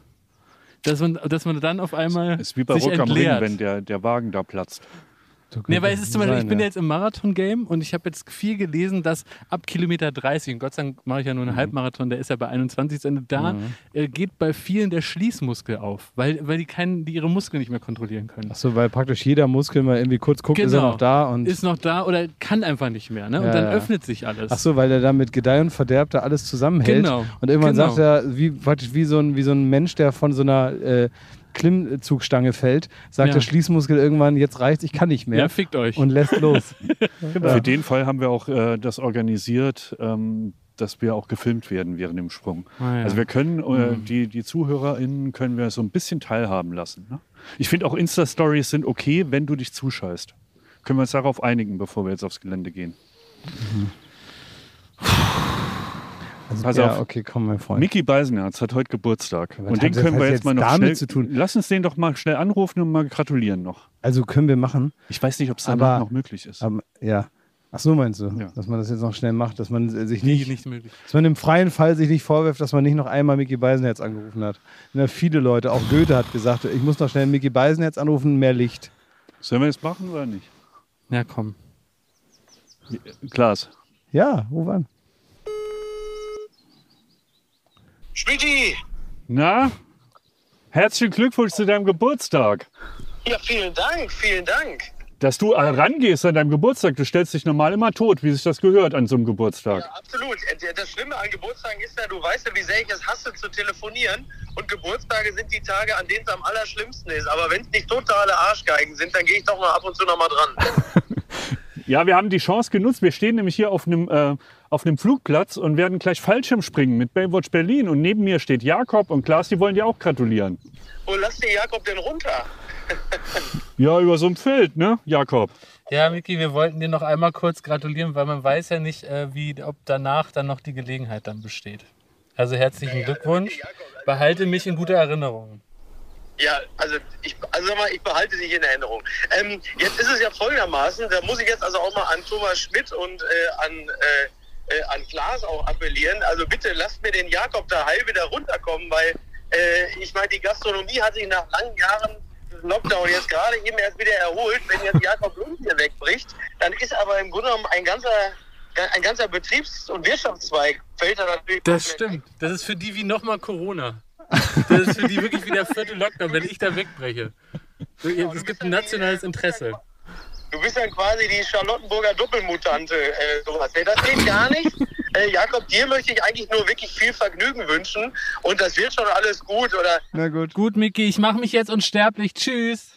[SPEAKER 5] Dass man, dass man dann auf einmal
[SPEAKER 3] ist wie bei
[SPEAKER 5] sich
[SPEAKER 3] Rock am Ring,
[SPEAKER 5] entleert.
[SPEAKER 3] wenn der, der Wagen da platzt.
[SPEAKER 2] So
[SPEAKER 5] Nee, weil es ist zum Beispiel, ich bin
[SPEAKER 2] ja.
[SPEAKER 5] jetzt im Marathon-Game und ich habe jetzt viel gelesen, dass ab Kilometer 30, und Gott sei Dank mache ich ja nur
[SPEAKER 2] Mhm.
[SPEAKER 5] einen Halbmarathon, der ist ja bei 21 zu Ende, da äh, geht bei vielen der Schließmuskel auf, weil, weil die, keinen, die ihre Muskeln nicht mehr kontrollieren können.
[SPEAKER 2] Ach so, weil praktisch jeder Muskel mal irgendwie kurz guckt, ist er
[SPEAKER 5] Genau.
[SPEAKER 2] noch da und
[SPEAKER 5] Ist noch da oder kann einfach nicht mehr. Ne? Und
[SPEAKER 2] Ja,
[SPEAKER 5] dann
[SPEAKER 2] ja.
[SPEAKER 5] öffnet sich alles.
[SPEAKER 2] Ach so, weil er da mit Gedeih und Verderb da alles zusammenhält.
[SPEAKER 5] Genau.
[SPEAKER 2] Und irgendwann
[SPEAKER 5] Genau.
[SPEAKER 2] sagt er, wie, praktisch wie so, ein, wie so ein Mensch, der von so einer äh, Klimmzugstange fällt, sagt
[SPEAKER 5] Ja.
[SPEAKER 2] der Schließmuskel irgendwann, jetzt reicht's, ich kann nicht mehr.
[SPEAKER 5] Ja, fickt euch.
[SPEAKER 2] und lässt los.
[SPEAKER 3] Für den Fall haben wir auch äh, das organisiert, ähm, dass wir auch gefilmt werden während dem Sprung.
[SPEAKER 5] Ah, ja.
[SPEAKER 3] Also wir können äh, die, die ZuhörerInnen können wir so ein bisschen teilhaben lassen. Ne? Ich finde auch Insta-Stories sind okay, wenn du dich zuscheißt. Können wir uns darauf einigen, bevor wir jetzt aufs Gelände gehen.
[SPEAKER 2] Also,
[SPEAKER 3] Pass
[SPEAKER 2] ja,
[SPEAKER 3] auf.
[SPEAKER 2] okay, komm, mein Freund.
[SPEAKER 3] Mickey Beisenherz hat heute Geburtstag.
[SPEAKER 2] Was
[SPEAKER 3] und den können wir
[SPEAKER 2] jetzt
[SPEAKER 3] jetzt mal noch
[SPEAKER 2] damit
[SPEAKER 3] schnell.
[SPEAKER 2] zu tun?
[SPEAKER 3] Lass uns den doch mal schnell anrufen und mal gratulieren noch.
[SPEAKER 2] Also können wir machen.
[SPEAKER 3] Ich weiß nicht, ob es
[SPEAKER 2] Aber-
[SPEAKER 3] danach noch möglich ist.
[SPEAKER 2] Aber, ja. Ach so meinst du,
[SPEAKER 3] Ja.
[SPEAKER 2] dass man das jetzt noch schnell macht, dass man sich nicht,
[SPEAKER 5] nicht möglich.
[SPEAKER 2] dass man im freien Fall sich nicht vorwirft, dass man nicht noch einmal Mickey Beisenherz angerufen hat. Na, viele Leute, auch Goethe hat gesagt, ich muss noch schnell Mickey Beisenherz anrufen, mehr Licht.
[SPEAKER 3] Sollen wir das machen oder nicht?
[SPEAKER 5] Ja, komm.
[SPEAKER 3] Klaas.
[SPEAKER 2] Ja, ruf an.
[SPEAKER 6] Schmidti!
[SPEAKER 3] Na? Herzlichen Glückwunsch zu deinem Geburtstag.
[SPEAKER 6] Ja, vielen Dank, vielen Dank.
[SPEAKER 3] Dass du rangehst an deinem Geburtstag, du stellst dich normal immer tot, wie sich das gehört an so einem Geburtstag.
[SPEAKER 6] Ja, absolut. Äh, Das Schlimme an Geburtstagen ist ja, du weißt ja, wie sehr ich es hasse zu telefonieren. Und Geburtstage sind die Tage, an denen es am allerschlimmsten ist. Aber wenn es nicht totale Arschgeigen sind, dann gehe ich doch mal ab und zu noch mal dran.
[SPEAKER 3] Ja, wir haben die Chance genutzt. Wir stehen nämlich hier auf einem, äh, auf einem Flugplatz und werden gleich Fallschirm springen mit Baywatch Berlin. Und neben mir steht Jakob und Klaas, die wollen dir auch gratulieren.
[SPEAKER 6] Wo lasst ihr Jakob denn runter?
[SPEAKER 3] Ja, über so ein Feld, ne, Jakob?
[SPEAKER 5] Ja, Miki, wir wollten dir noch einmal kurz gratulieren, weil man weiß ja nicht, äh, wie, ob danach dann noch die Gelegenheit dann besteht. Also herzlichen Glückwunsch. Behalte mich in guter Erinnerung.
[SPEAKER 6] Ja, also ich, also mal, ich behalte dich in Erinnerung. Ähm, jetzt ist es ja folgendermaßen, da muss ich jetzt also auch mal an Thomas Schmidt und äh, an, äh, äh, an Klaas auch appellieren. Also bitte lasst mir den Jakob da heil wieder runterkommen, weil äh, ich meine, die Gastronomie hat sich nach langen Jahren Lockdown jetzt gerade eben erst wieder erholt. Wenn jetzt Jakob Lund hier wegbricht, dann ist aber im Grunde genommen ein ganzer, ein ganzer Betriebs- und Wirtschaftszweig fällt da natürlich
[SPEAKER 5] Das
[SPEAKER 6] komplett weg.
[SPEAKER 5] stimmt. Das ist für die wie nochmal Corona. Das ist für die wirklich wie der vierte Lockdown, wenn ich da wegbreche. Es gibt ein nationales Interesse.
[SPEAKER 6] Du bist dann quasi die Charlottenburger Doppelmutante, äh, sowas. Nee, das geht gar nicht. Äh, Jakob, dir möchte ich eigentlich nur wirklich viel Vergnügen wünschen und das wird schon alles gut. Oder
[SPEAKER 2] Na gut.
[SPEAKER 5] Gut, Miki, ich mache mich jetzt unsterblich. Tschüss.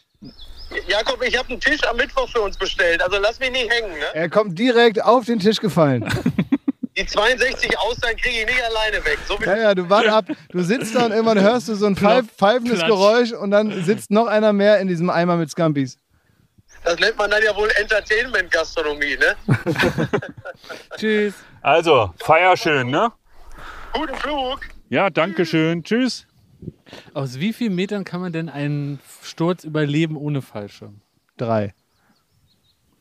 [SPEAKER 6] Jakob, ich habe einen Tisch am Mittwoch für uns bestellt, also lass mich nicht hängen. Ne?
[SPEAKER 2] Er kommt direkt auf den Tisch gefallen.
[SPEAKER 6] Die 62 Austern kriege ich nicht alleine weg. So
[SPEAKER 2] Ja, ja, du wart ab, du sitzt da und irgendwann hörst du so ein pfeif, pfeifendes. Geräusch und dann sitzt noch einer mehr in diesem Eimer mit Scampis.
[SPEAKER 6] Das nennt man dann ja wohl Entertainment-Gastronomie, ne?
[SPEAKER 5] Tschüss.
[SPEAKER 3] Also, feier schön, ne?
[SPEAKER 6] Guten Flug.
[SPEAKER 3] Ja, danke schön. Tschüss.
[SPEAKER 5] Aus wie vielen Metern kann man denn einen Sturz überleben ohne Fallschirm?
[SPEAKER 2] Drei.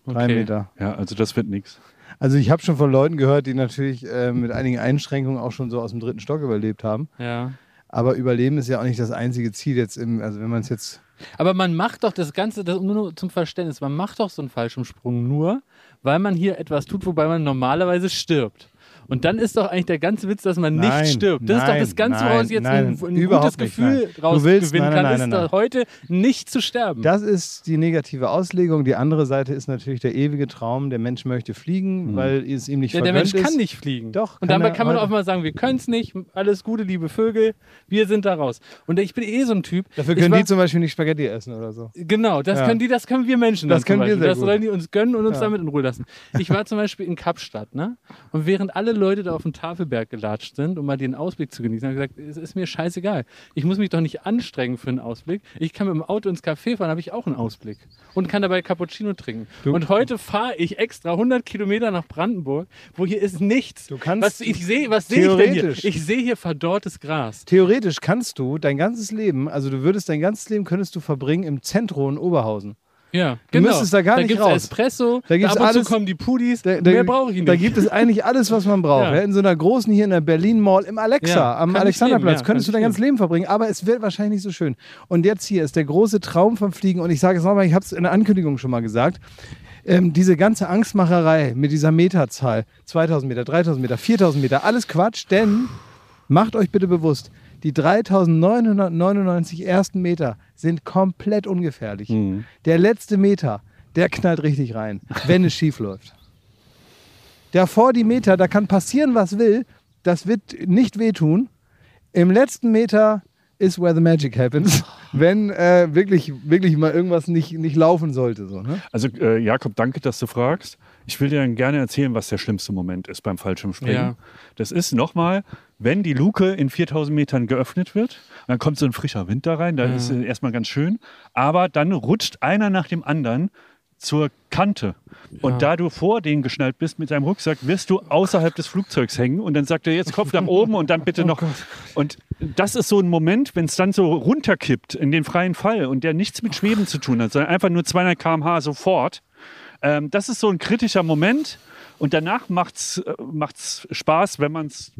[SPEAKER 2] Drei
[SPEAKER 5] Okay.
[SPEAKER 2] Meter.
[SPEAKER 3] Ja, also das wird nichts.
[SPEAKER 2] Also ich habe schon von Leuten gehört, die natürlich äh, mit einigen Einschränkungen auch schon so aus dem dritten Stock überlebt haben.
[SPEAKER 5] Ja.
[SPEAKER 2] Aber Überleben ist ja auch nicht das einzige Ziel jetzt im, also wenn man es jetzt.
[SPEAKER 5] Aber man macht doch das Ganze, das, nur zum Verständnis, man macht doch so einen Fallschirmsprung nur, weil man hier etwas tut, wobei man normalerweise stirbt. Und dann ist doch eigentlich der ganze Witz, dass man
[SPEAKER 2] Nein,
[SPEAKER 5] nicht stirbt. Das ist doch
[SPEAKER 2] nein,
[SPEAKER 5] das Ganze,
[SPEAKER 2] nein,
[SPEAKER 5] woraus jetzt
[SPEAKER 2] nein,
[SPEAKER 5] ein, ein gutes
[SPEAKER 2] nicht, nein.
[SPEAKER 5] Gefühl
[SPEAKER 2] Du
[SPEAKER 5] rausgewinnen
[SPEAKER 2] nein,
[SPEAKER 5] kann,
[SPEAKER 2] nein,
[SPEAKER 5] ist
[SPEAKER 2] nein,
[SPEAKER 5] doch
[SPEAKER 2] nein.
[SPEAKER 5] heute nicht zu sterben.
[SPEAKER 2] Das ist die negative Auslegung. Die andere Seite ist natürlich der ewige Traum. Der Mensch möchte fliegen, weil es ihm nicht
[SPEAKER 5] ja, der Mensch
[SPEAKER 2] ist.
[SPEAKER 5] kann nicht fliegen.
[SPEAKER 2] Doch,
[SPEAKER 5] Und dabei kann man auch mal sagen, wir können es nicht. Alles Gute, liebe Vögel. Wir sind da raus. Und ich bin eh so ein Typ.
[SPEAKER 2] Dafür können
[SPEAKER 5] war-
[SPEAKER 2] die zum Beispiel nicht Spaghetti essen oder so.
[SPEAKER 5] Genau, das
[SPEAKER 2] Ja.
[SPEAKER 5] können die, das können wir Menschen.
[SPEAKER 2] Das können wir
[SPEAKER 5] Beispiel.
[SPEAKER 2] sehr
[SPEAKER 5] Das sollen die uns gönnen und uns
[SPEAKER 2] Ja.
[SPEAKER 5] damit in Ruhe lassen. Ich war zum Beispiel in Kapstadt, ne? Und während alle Leute da auf den Tafelberg gelatscht sind, um mal den Ausblick zu genießen, habe ich gesagt, es ist mir scheißegal. Ich muss mich doch nicht anstrengen für einen Ausblick. Ich kann mit dem Auto ins Café fahren, habe ich auch einen Ausblick. Und kann dabei Cappuccino trinken. und heute fahre ich extra 100 Kilometer nach Brandenburg, wo hier ist nichts.
[SPEAKER 2] Du kannst-
[SPEAKER 5] was ich sehe, was sehe ich denn hier?
[SPEAKER 2] Theoretisch.
[SPEAKER 5] Ich sehe hier verdorrtes Gras.
[SPEAKER 2] Theoretisch kannst du dein ganzes Leben, also du würdest dein ganzes Leben könntest du verbringen im Zentrum in Oberhausen.
[SPEAKER 5] Ja,
[SPEAKER 2] Du
[SPEAKER 5] genau.
[SPEAKER 2] müsstest da gar nicht
[SPEAKER 5] gibt's
[SPEAKER 2] raus.
[SPEAKER 5] Espresso,
[SPEAKER 2] Da gibt's
[SPEAKER 5] ab und
[SPEAKER 2] alles-
[SPEAKER 5] zu kommen die Pudis.
[SPEAKER 2] Da, da,
[SPEAKER 5] Mehr brauche ich nicht.
[SPEAKER 2] Da gibt es eigentlich alles, was man braucht.
[SPEAKER 5] Ja.
[SPEAKER 2] Ja. In so einer großen hier in der Berlin Mall im Alexa,
[SPEAKER 5] Ja,
[SPEAKER 2] am Alexanderplatz, könntest du dein ganzes Leben verbringen, aber es wird wahrscheinlich nicht so schön. Und jetzt hier ist der große Traum vom Fliegen und ich sage es nochmal, ich habe es in der Ankündigung schon mal gesagt. Ähm, diese ganze Angstmacherei mit dieser Meterzahl, 2000 Meter, 3000 Meter, 4000 Meter, alles Quatsch, denn macht euch bitte bewusst, die 3999 ersten Meter sind komplett ungefährlich. Der letzte Meter, der knallt richtig rein, wenn es schief läuft. Davor die Meter, da kann passieren, was will, das wird nicht wehtun. Im letzten Meter
[SPEAKER 7] is where the magic happens, wenn äh, wirklich, wirklich mal irgendwas nicht, nicht laufen sollte. So, ne?
[SPEAKER 3] Also äh, Jakob, danke, dass du fragst. Ich will dir dann gerne erzählen, was der schlimmste Moment ist beim Fallschirmspringen.
[SPEAKER 5] Ja.
[SPEAKER 3] Das ist nochmal, wenn die Luke in 4000 Metern geöffnet wird, dann kommt so ein frischer Wind da rein, da
[SPEAKER 5] Ja.
[SPEAKER 3] ist äh, erstmal ganz schön, aber dann rutscht einer nach dem anderen zur Kante. Und
[SPEAKER 5] Ja.
[SPEAKER 3] da du vor denen geschnallt bist mit deinem Rucksack, wirst du außerhalb des Flugzeugs hängen und dann sagt er jetzt Kopf nach oben und dann
[SPEAKER 5] Oh
[SPEAKER 3] bitte noch. Und das ist so ein Moment, wenn es dann so runterkippt in den freien Fall und der nichts mit Schweben zu tun hat, sondern einfach nur 200 km/h sofort. Ähm, das ist so ein kritischer Moment und danach macht's, äh, macht's Spaß, wenn man es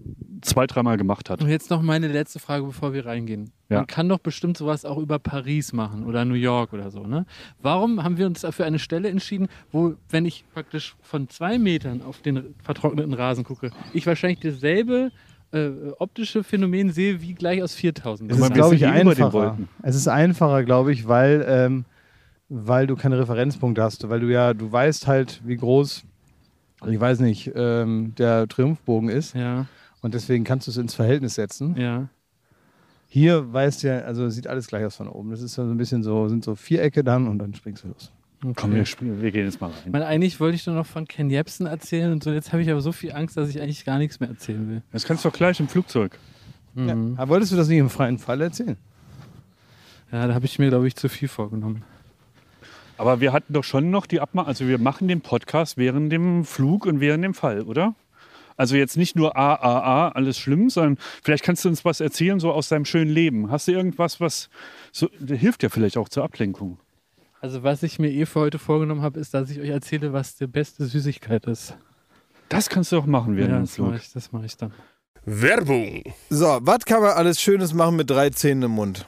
[SPEAKER 3] zwei, dreimal gemacht hat.
[SPEAKER 5] Und jetzt noch meine letzte Frage, bevor wir reingehen.
[SPEAKER 3] Ja.
[SPEAKER 5] Man kann doch bestimmt sowas auch über Paris machen oder New York oder so, ne? Warum haben wir uns dafür eine Stelle entschieden, wo, wenn ich praktisch von zwei Metern auf den vertrockneten Rasen gucke, ich wahrscheinlich dasselbe äh, optische Phänomen sehe wie gleich aus 4000
[SPEAKER 7] Es ist, glaube ich,
[SPEAKER 3] den
[SPEAKER 7] einfacher. Es ist einfacher, glaube ich, weil, ähm, weil du keine Referenzpunkte hast. Weil du ja, du weißt halt, wie groß, ich weiß nicht, ähm, der Triumphbogen ist.
[SPEAKER 5] Ja,
[SPEAKER 7] Und deswegen kannst du es ins Verhältnis setzen.
[SPEAKER 5] ja.
[SPEAKER 7] Hier weißt du ja, also sieht alles gleich aus von oben. Das ist so ein bisschen so, sind so Vierecke dann und dann springst du los.
[SPEAKER 5] Okay.
[SPEAKER 3] Komm, wir, wir gehen jetzt mal rein.
[SPEAKER 5] Weil eigentlich wollte ich doch noch von Ken Jebsen erzählen und so. Jetzt habe ich aber so viel Angst, dass ich eigentlich gar nichts mehr erzählen will.
[SPEAKER 3] Das kannst du doch gleich im Flugzeug.
[SPEAKER 7] Ja.
[SPEAKER 5] Mhm.
[SPEAKER 7] Aber wolltest du das nicht im freien Fall erzählen?
[SPEAKER 5] Ja, da habe ich mir, glaube ich, zu viel vorgenommen.
[SPEAKER 3] Aber wir hatten doch schon noch die Abmachung, also wir machen den Podcast während dem Flug und während dem Fall, oder? Also jetzt nicht nur A, A, A, alles schlimm, sondern vielleicht kannst du uns was erzählen, so aus deinem schönen Leben. Hast du irgendwas, was so, hilft ja vielleicht auch zur Ablenkung?
[SPEAKER 5] Also was ich mir eh für heute vorgenommen habe, ist, dass ich euch erzähle, was die beste Süßigkeit ist.
[SPEAKER 3] Das kannst du auch machen während
[SPEAKER 5] ja,
[SPEAKER 3] dem
[SPEAKER 5] das mache
[SPEAKER 3] Flug.
[SPEAKER 5] ich, das mach ich dann.
[SPEAKER 8] Werbung.
[SPEAKER 2] So, was kann man alles Schönes machen mit drei Zähnen im Mund?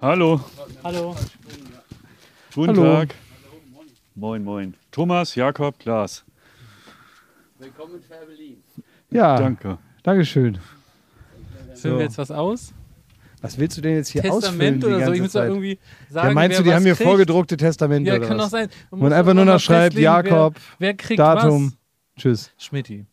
[SPEAKER 3] Hallo.
[SPEAKER 5] Hallo.
[SPEAKER 3] Guten
[SPEAKER 7] Hallo.
[SPEAKER 3] Tag. Moin, moin. Thomas, Jakob, Klaas.
[SPEAKER 7] Ja,
[SPEAKER 3] Danke.
[SPEAKER 7] Dankeschön.
[SPEAKER 5] Füllen wir jetzt was aus?
[SPEAKER 2] Was willst du denn jetzt hier ausfüllen
[SPEAKER 5] Testament oder so. Ich muss da
[SPEAKER 2] Zeit?
[SPEAKER 5] irgendwie sagen,
[SPEAKER 2] ja, meinst
[SPEAKER 5] wer
[SPEAKER 2] du, die
[SPEAKER 5] was
[SPEAKER 2] haben hier vorgedruckte Testamente
[SPEAKER 5] Ja,
[SPEAKER 2] oder
[SPEAKER 5] kann doch sein. Man
[SPEAKER 2] Man
[SPEAKER 5] muss
[SPEAKER 2] einfach
[SPEAKER 5] doch
[SPEAKER 2] nur noch schreibt, Jakob,
[SPEAKER 5] wer, wer kriegt
[SPEAKER 2] Datum.
[SPEAKER 5] Was?
[SPEAKER 2] Tschüss.
[SPEAKER 5] Schmidti,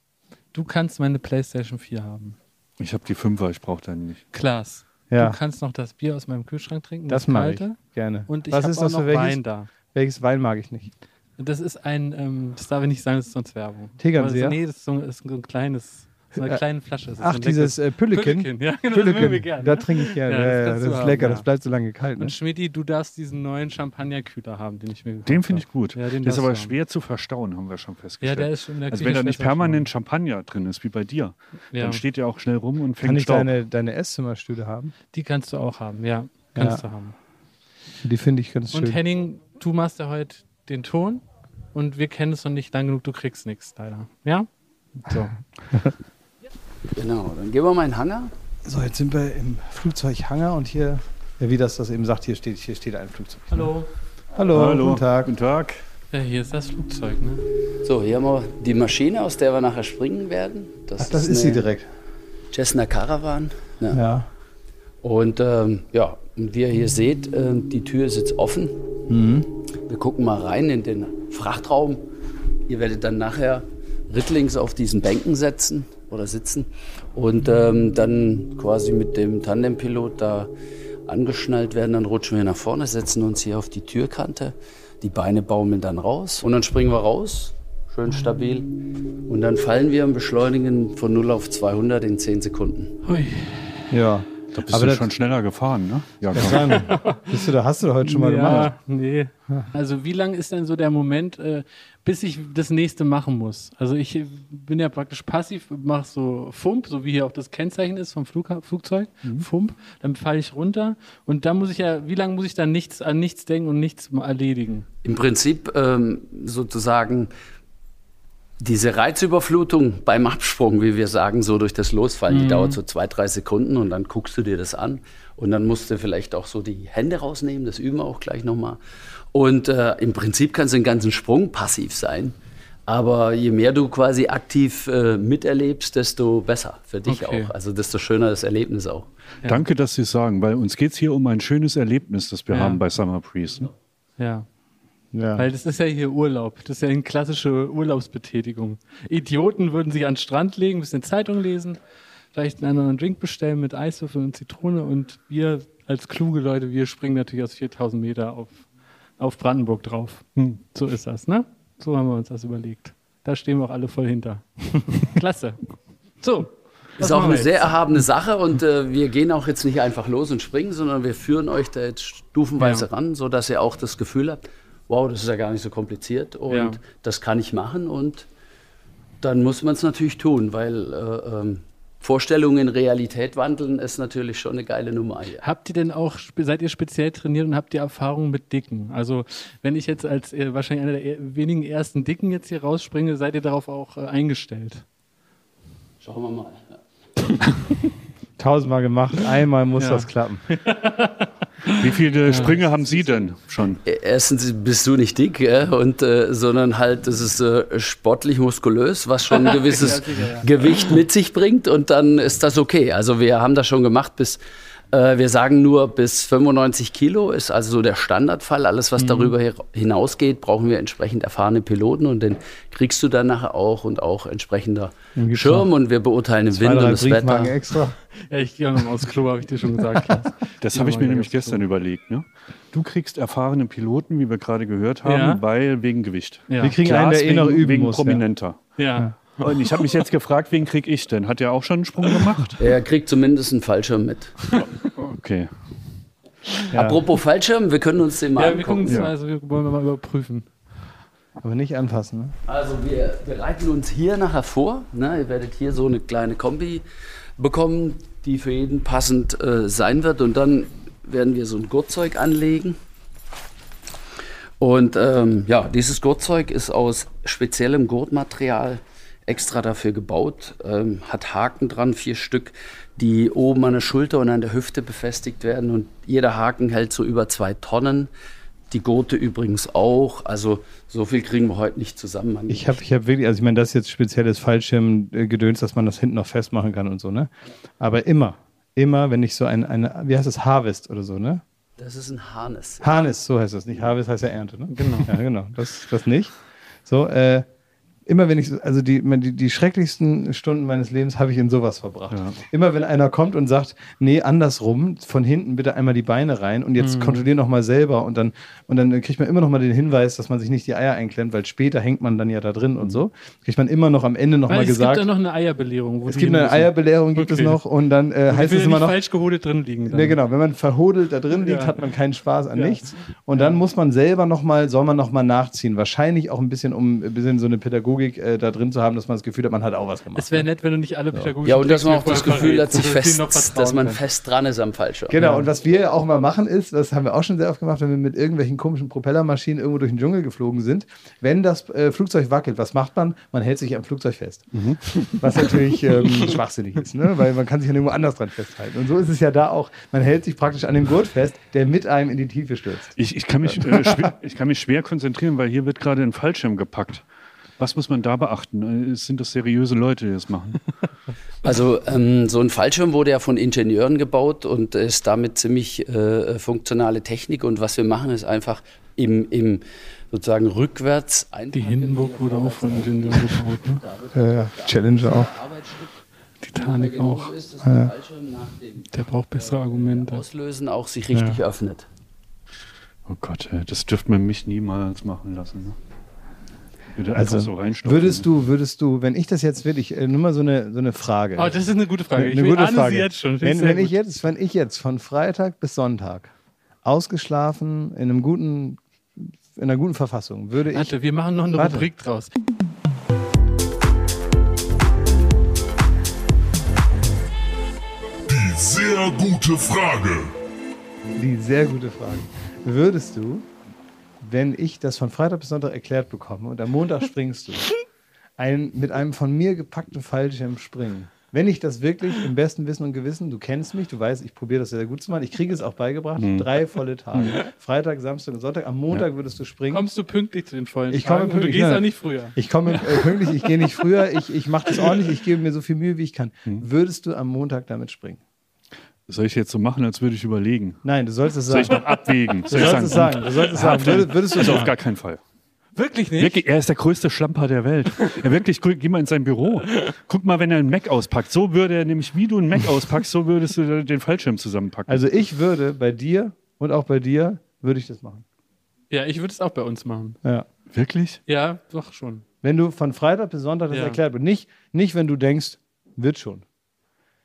[SPEAKER 5] du kannst meine Playstation 4 haben.
[SPEAKER 3] Ich habe die Fünfer, ich brauche deine nicht.
[SPEAKER 5] Klaas,
[SPEAKER 2] Ja,
[SPEAKER 5] du kannst noch das Bier aus meinem Kühlschrank trinken.
[SPEAKER 2] das mache ich
[SPEAKER 5] kalte.
[SPEAKER 2] gerne.
[SPEAKER 5] Und ich habe auch
[SPEAKER 2] das
[SPEAKER 5] noch
[SPEAKER 2] welches?
[SPEAKER 5] Wein da.
[SPEAKER 2] Welches Wein mag ich nicht?
[SPEAKER 5] Das ist ein, ähm, das darf ich nicht sagen, das ist sonst Werbung. Das- Nee, das ist so, ist so ein kleines, so eine
[SPEAKER 2] Äh,
[SPEAKER 5] kleine Flasche. Das ist
[SPEAKER 2] Ach,
[SPEAKER 5] so ein
[SPEAKER 2] dieses äh, Pülliken.
[SPEAKER 5] Pülliken, ja, genau, das
[SPEAKER 2] Pülliken, da trinke ich gerne.
[SPEAKER 5] Ja,
[SPEAKER 2] Ja,
[SPEAKER 5] das
[SPEAKER 2] ja,
[SPEAKER 5] kannst
[SPEAKER 2] das,
[SPEAKER 5] du
[SPEAKER 2] ist
[SPEAKER 5] haben,
[SPEAKER 2] lecker,
[SPEAKER 5] ja.
[SPEAKER 2] das bleibt so lange kalt. Ne?
[SPEAKER 5] Und Schmidti, du darfst diesen neuen Champagnerkühler haben, den ich mir gekauft
[SPEAKER 3] Den finde ich gut.
[SPEAKER 5] Ja, den
[SPEAKER 3] der ist aber schwer zu verstauen, haben wir schon
[SPEAKER 5] Ja,
[SPEAKER 3] festgestellt.
[SPEAKER 5] der ist schon in der
[SPEAKER 3] also wenn da nicht permanent Champagner drin ist, wie bei dir,
[SPEAKER 5] Ja.
[SPEAKER 3] dann steht der auch schnell rum und fängt
[SPEAKER 2] Kann ich
[SPEAKER 3] Staub.
[SPEAKER 2] deine, deine Esszimmerstühle haben?
[SPEAKER 5] Die kannst du auch haben, ja. Kannst
[SPEAKER 2] Ja.
[SPEAKER 5] du haben.
[SPEAKER 2] Die finde ich ganz
[SPEAKER 5] Und
[SPEAKER 2] schön.
[SPEAKER 5] Henning, du machst ja heute den Ton und wir kennen es noch nicht lang genug, du kriegst nichts, leider. Ja? So.
[SPEAKER 9] Genau, dann gehen wir mal in den Hangar.
[SPEAKER 2] So, jetzt sind wir im Flugzeughanger und hier, ja, wie das das eben sagt, hier steht, hier steht ein Flugzeug.
[SPEAKER 5] Hallo.
[SPEAKER 2] Hallo,
[SPEAKER 3] Hallo,
[SPEAKER 2] guten Tag.
[SPEAKER 3] Guten Tag.
[SPEAKER 5] Ja, hier ist das Flugzeug, ne?
[SPEAKER 9] So, hier haben wir die Maschine, aus der wir nachher springen werden.
[SPEAKER 2] Ach, das ist sie
[SPEAKER 9] eine
[SPEAKER 2] direkt.
[SPEAKER 9] Cessna Caravan. Ja.
[SPEAKER 2] Ja.
[SPEAKER 9] Und ähm, ja, wie ihr hier seht, äh, die Tür ist jetzt offen.
[SPEAKER 2] Mhm.
[SPEAKER 9] Wir gucken mal rein in den Frachtraum. Ihr werdet dann nachher rittlings auf diesen Bänken setzen oder sitzen und ähm, dann quasi mit dem Tandempilot da angeschnallt werden. Dann rutschen wir nach vorne, setzen uns hier auf die Türkante. Die Beine baumeln dann raus und dann springen wir raus, schön stabil. Und dann fallen wir und beschleunigen von 0 auf 200 in 10 Sekunden.
[SPEAKER 5] Hui.
[SPEAKER 2] Ja.
[SPEAKER 3] Da bist
[SPEAKER 2] Aber
[SPEAKER 3] du schon schneller gefahren, ne? Ja,
[SPEAKER 2] dann, bist du da, hast du da heute schon mal gemacht?
[SPEAKER 5] Ja, nee. Also wie lang ist denn so der Moment, äh, bis ich das nächste machen muss? Also ich bin ja praktisch passiv, mache so Fump, so wie hier auch das Kennzeichen ist vom Flugha Flugzeug,
[SPEAKER 2] Mhm.
[SPEAKER 5] Fump, dann falle ich runter und dann muss ich ja, wie lange muss ich dann nichts an nichts denken und nichts erledigen?
[SPEAKER 9] Im Prinzip ähm, sozusagen diese Reizüberflutung beim Absprung, wie wir sagen, so durch das Losfallen, die dauert so zwei, drei Sekunden und dann guckst du dir das an und dann musst du vielleicht auch so die Hände rausnehmen, das üben wir auch gleich nochmal. Und äh, im Prinzip kannst du den ganzen Sprung passiv sein, aber je mehr du quasi aktiv äh, miterlebst, desto besser für dich
[SPEAKER 5] Okay.
[SPEAKER 9] auch, also desto schöner das Erlebnis auch.
[SPEAKER 3] Danke, dass Sie es sagen, weil uns geht es hier um ein schönes Erlebnis, das wir
[SPEAKER 5] Ja.
[SPEAKER 3] haben bei Summer Breeze. Ne?
[SPEAKER 5] Ja.
[SPEAKER 2] Ja.
[SPEAKER 5] Weil das ist ja hier Urlaub. Das ist ja eine klassische Urlaubsbetätigung. Idioten würden sich an den Strand legen, ein bisschen Zeitung lesen, vielleicht einen anderen Drink bestellen mit Eiswürfeln und Zitrone und wir als kluge Leute, wir springen natürlich aus 4000 Meter auf, auf Brandenburg drauf.
[SPEAKER 3] Hm.
[SPEAKER 5] So ist das, ne? So haben wir uns das überlegt. Da stehen wir auch alle voll hinter. Klasse. So.
[SPEAKER 9] Ist auch eine sehr erhabene Sache und äh, wir gehen auch jetzt nicht einfach los und springen, sondern wir führen euch da jetzt stufenweise
[SPEAKER 5] Ja.
[SPEAKER 9] ran, sodass ihr auch das Gefühl habt, wow, das ist ja gar nicht so kompliziert und
[SPEAKER 5] Ja.
[SPEAKER 9] das kann ich machen und dann muss man es natürlich tun, weil äh, ähm, Vorstellungen in Realität wandeln ist natürlich schon eine geile Nummer hier.
[SPEAKER 5] Habt ihr denn auch, seid ihr speziell trainiert und habt ihr Erfahrung mit Dicken? Also, wenn ich jetzt als äh, wahrscheinlich einer der er- wenigen ersten Dicken jetzt hier rausspringe, seid ihr darauf auch äh, eingestellt?
[SPEAKER 9] Schauen wir mal.
[SPEAKER 2] Tausendmal gemacht, einmal muss
[SPEAKER 5] Ja.
[SPEAKER 2] das klappen.
[SPEAKER 3] Wie viele Sprünge haben Sie denn schon?
[SPEAKER 9] Erstens bist du nicht dick, ja, und, äh, sondern halt, es ist äh, sportlich muskulös, was schon ein gewisses Gewicht mit sich bringt und dann ist das okay. Also wir haben das schon gemacht bis, äh, wir sagen nur bis 95 Kilo ist also so der Standardfall. Alles, was darüber hi- hinausgeht, brauchen wir entsprechend erfahrene Piloten und den kriegst du dann nachher auch und auch entsprechender
[SPEAKER 2] gibt's
[SPEAKER 9] Schirm und wir beurteilen den Wind
[SPEAKER 2] drei
[SPEAKER 9] und das
[SPEAKER 2] Briefmarken
[SPEAKER 9] Wetter.
[SPEAKER 2] extra.
[SPEAKER 5] Ja, ich gehe noch aufs Klo, habe ich dir schon gesagt.
[SPEAKER 3] Das habe ich mir nämlich gestern überlegt. Ne? Du kriegst erfahrene Piloten, wie wir gerade gehört haben,
[SPEAKER 5] Ja.
[SPEAKER 3] weil wegen Gewicht.
[SPEAKER 5] Ja.
[SPEAKER 2] Wir kriegen
[SPEAKER 3] Klaas
[SPEAKER 2] einen, der eh noch üben
[SPEAKER 3] wegen
[SPEAKER 2] muss. Ja.
[SPEAKER 3] prominenter.
[SPEAKER 5] Ja.
[SPEAKER 3] Und ich habe mich jetzt gefragt, wen krieg ich denn? Hat er auch schon einen Sprung gemacht?
[SPEAKER 9] Er kriegt zumindest einen Fallschirm mit.
[SPEAKER 3] Okay.
[SPEAKER 2] Ja.
[SPEAKER 9] Apropos Fallschirm, wir können uns den mal
[SPEAKER 5] Ja, wir
[SPEAKER 9] angucken.
[SPEAKER 5] gucken es mal, also wir wollen wir mal überprüfen.
[SPEAKER 2] Aber nicht anfassen. Ne?
[SPEAKER 9] Also wir bereiten uns hier nachher vor. Ne? Ihr werdet hier so eine kleine Kombi bekommen, die für jeden passend äh, sein wird. Und dann werden wir so ein Gurtzeug anlegen. Und ähm, ja, dieses Gurtzeug ist aus speziellem Gurtmaterial extra dafür gebaut, ähm, hat Haken dran, vier Stück, die oben an der Schulter und an der Hüfte befestigt werden. Und jeder Haken hält so über zwei Tonnen. Die Gurte übrigens auch. Also so viel kriegen wir heute nicht zusammen.
[SPEAKER 2] Ich habe ich hab wirklich, also ich meine, das ist jetzt spezielles Fallschirmgedöns, dass man das hinten noch festmachen kann und so, ne? Aber immer, immer, wenn ich so ein, eine, wie heißt das, Harvest oder so, ne?
[SPEAKER 9] Das ist ein Harness.
[SPEAKER 2] Harness, so heißt das nicht. Harvest heißt ja Ernte, ne? Genau. Ja, genau. Das, das nicht. So, äh, immer wenn ich, so- also die, die, die schrecklichsten Stunden meines Lebens habe ich in sowas verbracht. Immer wenn einer kommt und sagt, nee, andersrum, von hinten bitte einmal die Beine rein und jetzt
[SPEAKER 5] Mhm.
[SPEAKER 2] kontrollier noch mal selber und dann, und dann kriegt man immer noch mal den Hinweis, dass man sich nicht die Eier einklemmt, weil später hängt man dann ja da drin und so. Kriegt man immer noch am Ende noch
[SPEAKER 5] Weil
[SPEAKER 2] mal
[SPEAKER 5] es
[SPEAKER 2] gesagt.
[SPEAKER 5] gibt da noch eine Eierbelehrung. Wo
[SPEAKER 2] es gibt eine. Eierbelehrung, gibt es
[SPEAKER 5] Okay.
[SPEAKER 2] noch und dann äh,
[SPEAKER 5] Und
[SPEAKER 2] heißt es
[SPEAKER 5] ja
[SPEAKER 2] immer noch.
[SPEAKER 5] falsch gehodet drin liegen. dann.
[SPEAKER 2] Ne, genau, wenn man verhodelt da drin liegt,
[SPEAKER 5] Ja.
[SPEAKER 2] hat man keinen Spaß an
[SPEAKER 5] Ja.
[SPEAKER 2] nichts. Und dann muss man selber nochmal, soll man nochmal nachziehen. Wahrscheinlich auch ein bisschen, um ein bisschen so eine Pädagogik äh, da drin zu haben, dass man das Gefühl hat, man hat auch was gemacht.
[SPEAKER 5] Es wäre nett, wenn du nicht alle pädagogischen
[SPEAKER 9] Ja, und dass man auch das Gefühl hat, sich fest, dass man
[SPEAKER 5] kann.
[SPEAKER 9] fest dran ist am Fallschirm.
[SPEAKER 2] Genau, und was wir auch mal machen ist, das haben wir auch schon sehr oft gemacht, wenn wir mit irgendwelchen komischen Propellermaschinen irgendwo durch den Dschungel geflogen sind, wenn das äh, Flugzeug wackelt, was macht man? Man hält sich am Flugzeug fest. Was natürlich ähm, schwachsinnig ist, ne? weil man kann sich ja nirgendwo anders dran festhalten. Und so ist es ja da auch. Man hält sich praktisch an dem Gurt fest, der mit einem in die Tiefe stürzt.
[SPEAKER 3] Ich, ich, kann mich, äh, schwer, ich kann mich schwer konzentrieren, weil hier wird gerade ein Fallschirm gepackt. Was muss man da beachten? Äh, Sind das seriöse Leute, die das machen?
[SPEAKER 9] Also ähm, so ein Fallschirm wurde ja von Ingenieuren gebaut und ist damit ziemlich äh, funktionale Technik. Und was wir machen, ist einfach im, im sozusagen rückwärts
[SPEAKER 5] Die Hindenburg wurde auch von den gebaut, ne?
[SPEAKER 2] Äh, Challenger auch.
[SPEAKER 5] Titanic auch.
[SPEAKER 9] ist,
[SPEAKER 2] Ja.
[SPEAKER 9] der
[SPEAKER 5] braucht bessere Argumente.
[SPEAKER 9] Auslösen auch sich richtig
[SPEAKER 3] Ja.
[SPEAKER 9] öffnet.
[SPEAKER 3] Oh Gott, das dürfte man mich niemals machen lassen. Ne? Würde einfach
[SPEAKER 2] Also,
[SPEAKER 3] so reinstopfen.
[SPEAKER 2] würdest du, würdest du, wenn ich das jetzt will, ich äh, nur mal so eine, so eine Frage.
[SPEAKER 5] Oh, das ist eine gute Frage.
[SPEAKER 2] Eine,
[SPEAKER 5] Ich
[SPEAKER 2] eine gute
[SPEAKER 5] ahne
[SPEAKER 2] Frage.
[SPEAKER 5] sie jetzt schon.
[SPEAKER 2] Wenn, wenn, ich jetzt, wenn ich jetzt von Freitag bis Sonntag ausgeschlafen in einem guten, in einer guten Verfassung würde ich.
[SPEAKER 5] Warte, wir machen noch eine
[SPEAKER 2] Warte.
[SPEAKER 5] Rubrik draus.
[SPEAKER 10] Die sehr gute Frage.
[SPEAKER 2] Die sehr gute Frage. Würdest du, wenn ich das von Freitag bis Sonntag erklärt bekomme und am Montag springst du, ein, mit einem von mir gepackten Fallschirm springen? Wenn ich das wirklich im besten Wissen und Gewissen, du kennst mich, du weißt, ich probiere das sehr gut zu machen, ich kriege es auch beigebracht,
[SPEAKER 5] Mhm.
[SPEAKER 2] drei volle Tage. Freitag, Samstag und Sonntag. Am Montag würdest du springen.
[SPEAKER 5] Kommst du pünktlich zu den vollen
[SPEAKER 2] Ich komme
[SPEAKER 5] Tagen und du
[SPEAKER 2] pünktlich,
[SPEAKER 5] gehst
[SPEAKER 2] ja.
[SPEAKER 5] nicht früher.
[SPEAKER 2] Ich komme äh, pünktlich, ich gehe nicht früher, ich, ich mache das ordentlich, ich gebe mir so viel Mühe, wie ich kann.
[SPEAKER 3] Hm.
[SPEAKER 2] Würdest du am Montag damit springen?
[SPEAKER 3] Soll ich jetzt so machen, als würde ich überlegen?
[SPEAKER 2] Nein, du sollst es
[SPEAKER 3] Soll
[SPEAKER 2] sagen.
[SPEAKER 3] ich noch abwägen?
[SPEAKER 2] Du
[SPEAKER 3] Soll ich
[SPEAKER 2] sollst es sagen. Du sollst es sagen. Würdest, würdest du es
[SPEAKER 3] also auf gar keinen Fall.
[SPEAKER 5] Wirklich nicht?
[SPEAKER 3] Wirklich, er ist der größte Schlamper der Welt. Er wirklich, guck, geh mal in sein Büro. Guck mal, wenn er einen Mac auspackt. So würde er nämlich, wie du einen Mac auspackst, so würdest du den Fallschirm zusammenpacken.
[SPEAKER 2] Also ich würde bei dir und auch bei dir, würde ich das machen.
[SPEAKER 5] Ja, ich würde es auch bei uns machen.
[SPEAKER 2] Ja.
[SPEAKER 3] Wirklich?
[SPEAKER 5] Ja, doch schon.
[SPEAKER 2] Wenn du von Freitag bis Sonntag das
[SPEAKER 5] Ja.
[SPEAKER 2] erklärt wird. Nicht, nicht, wenn du denkst, wird schon.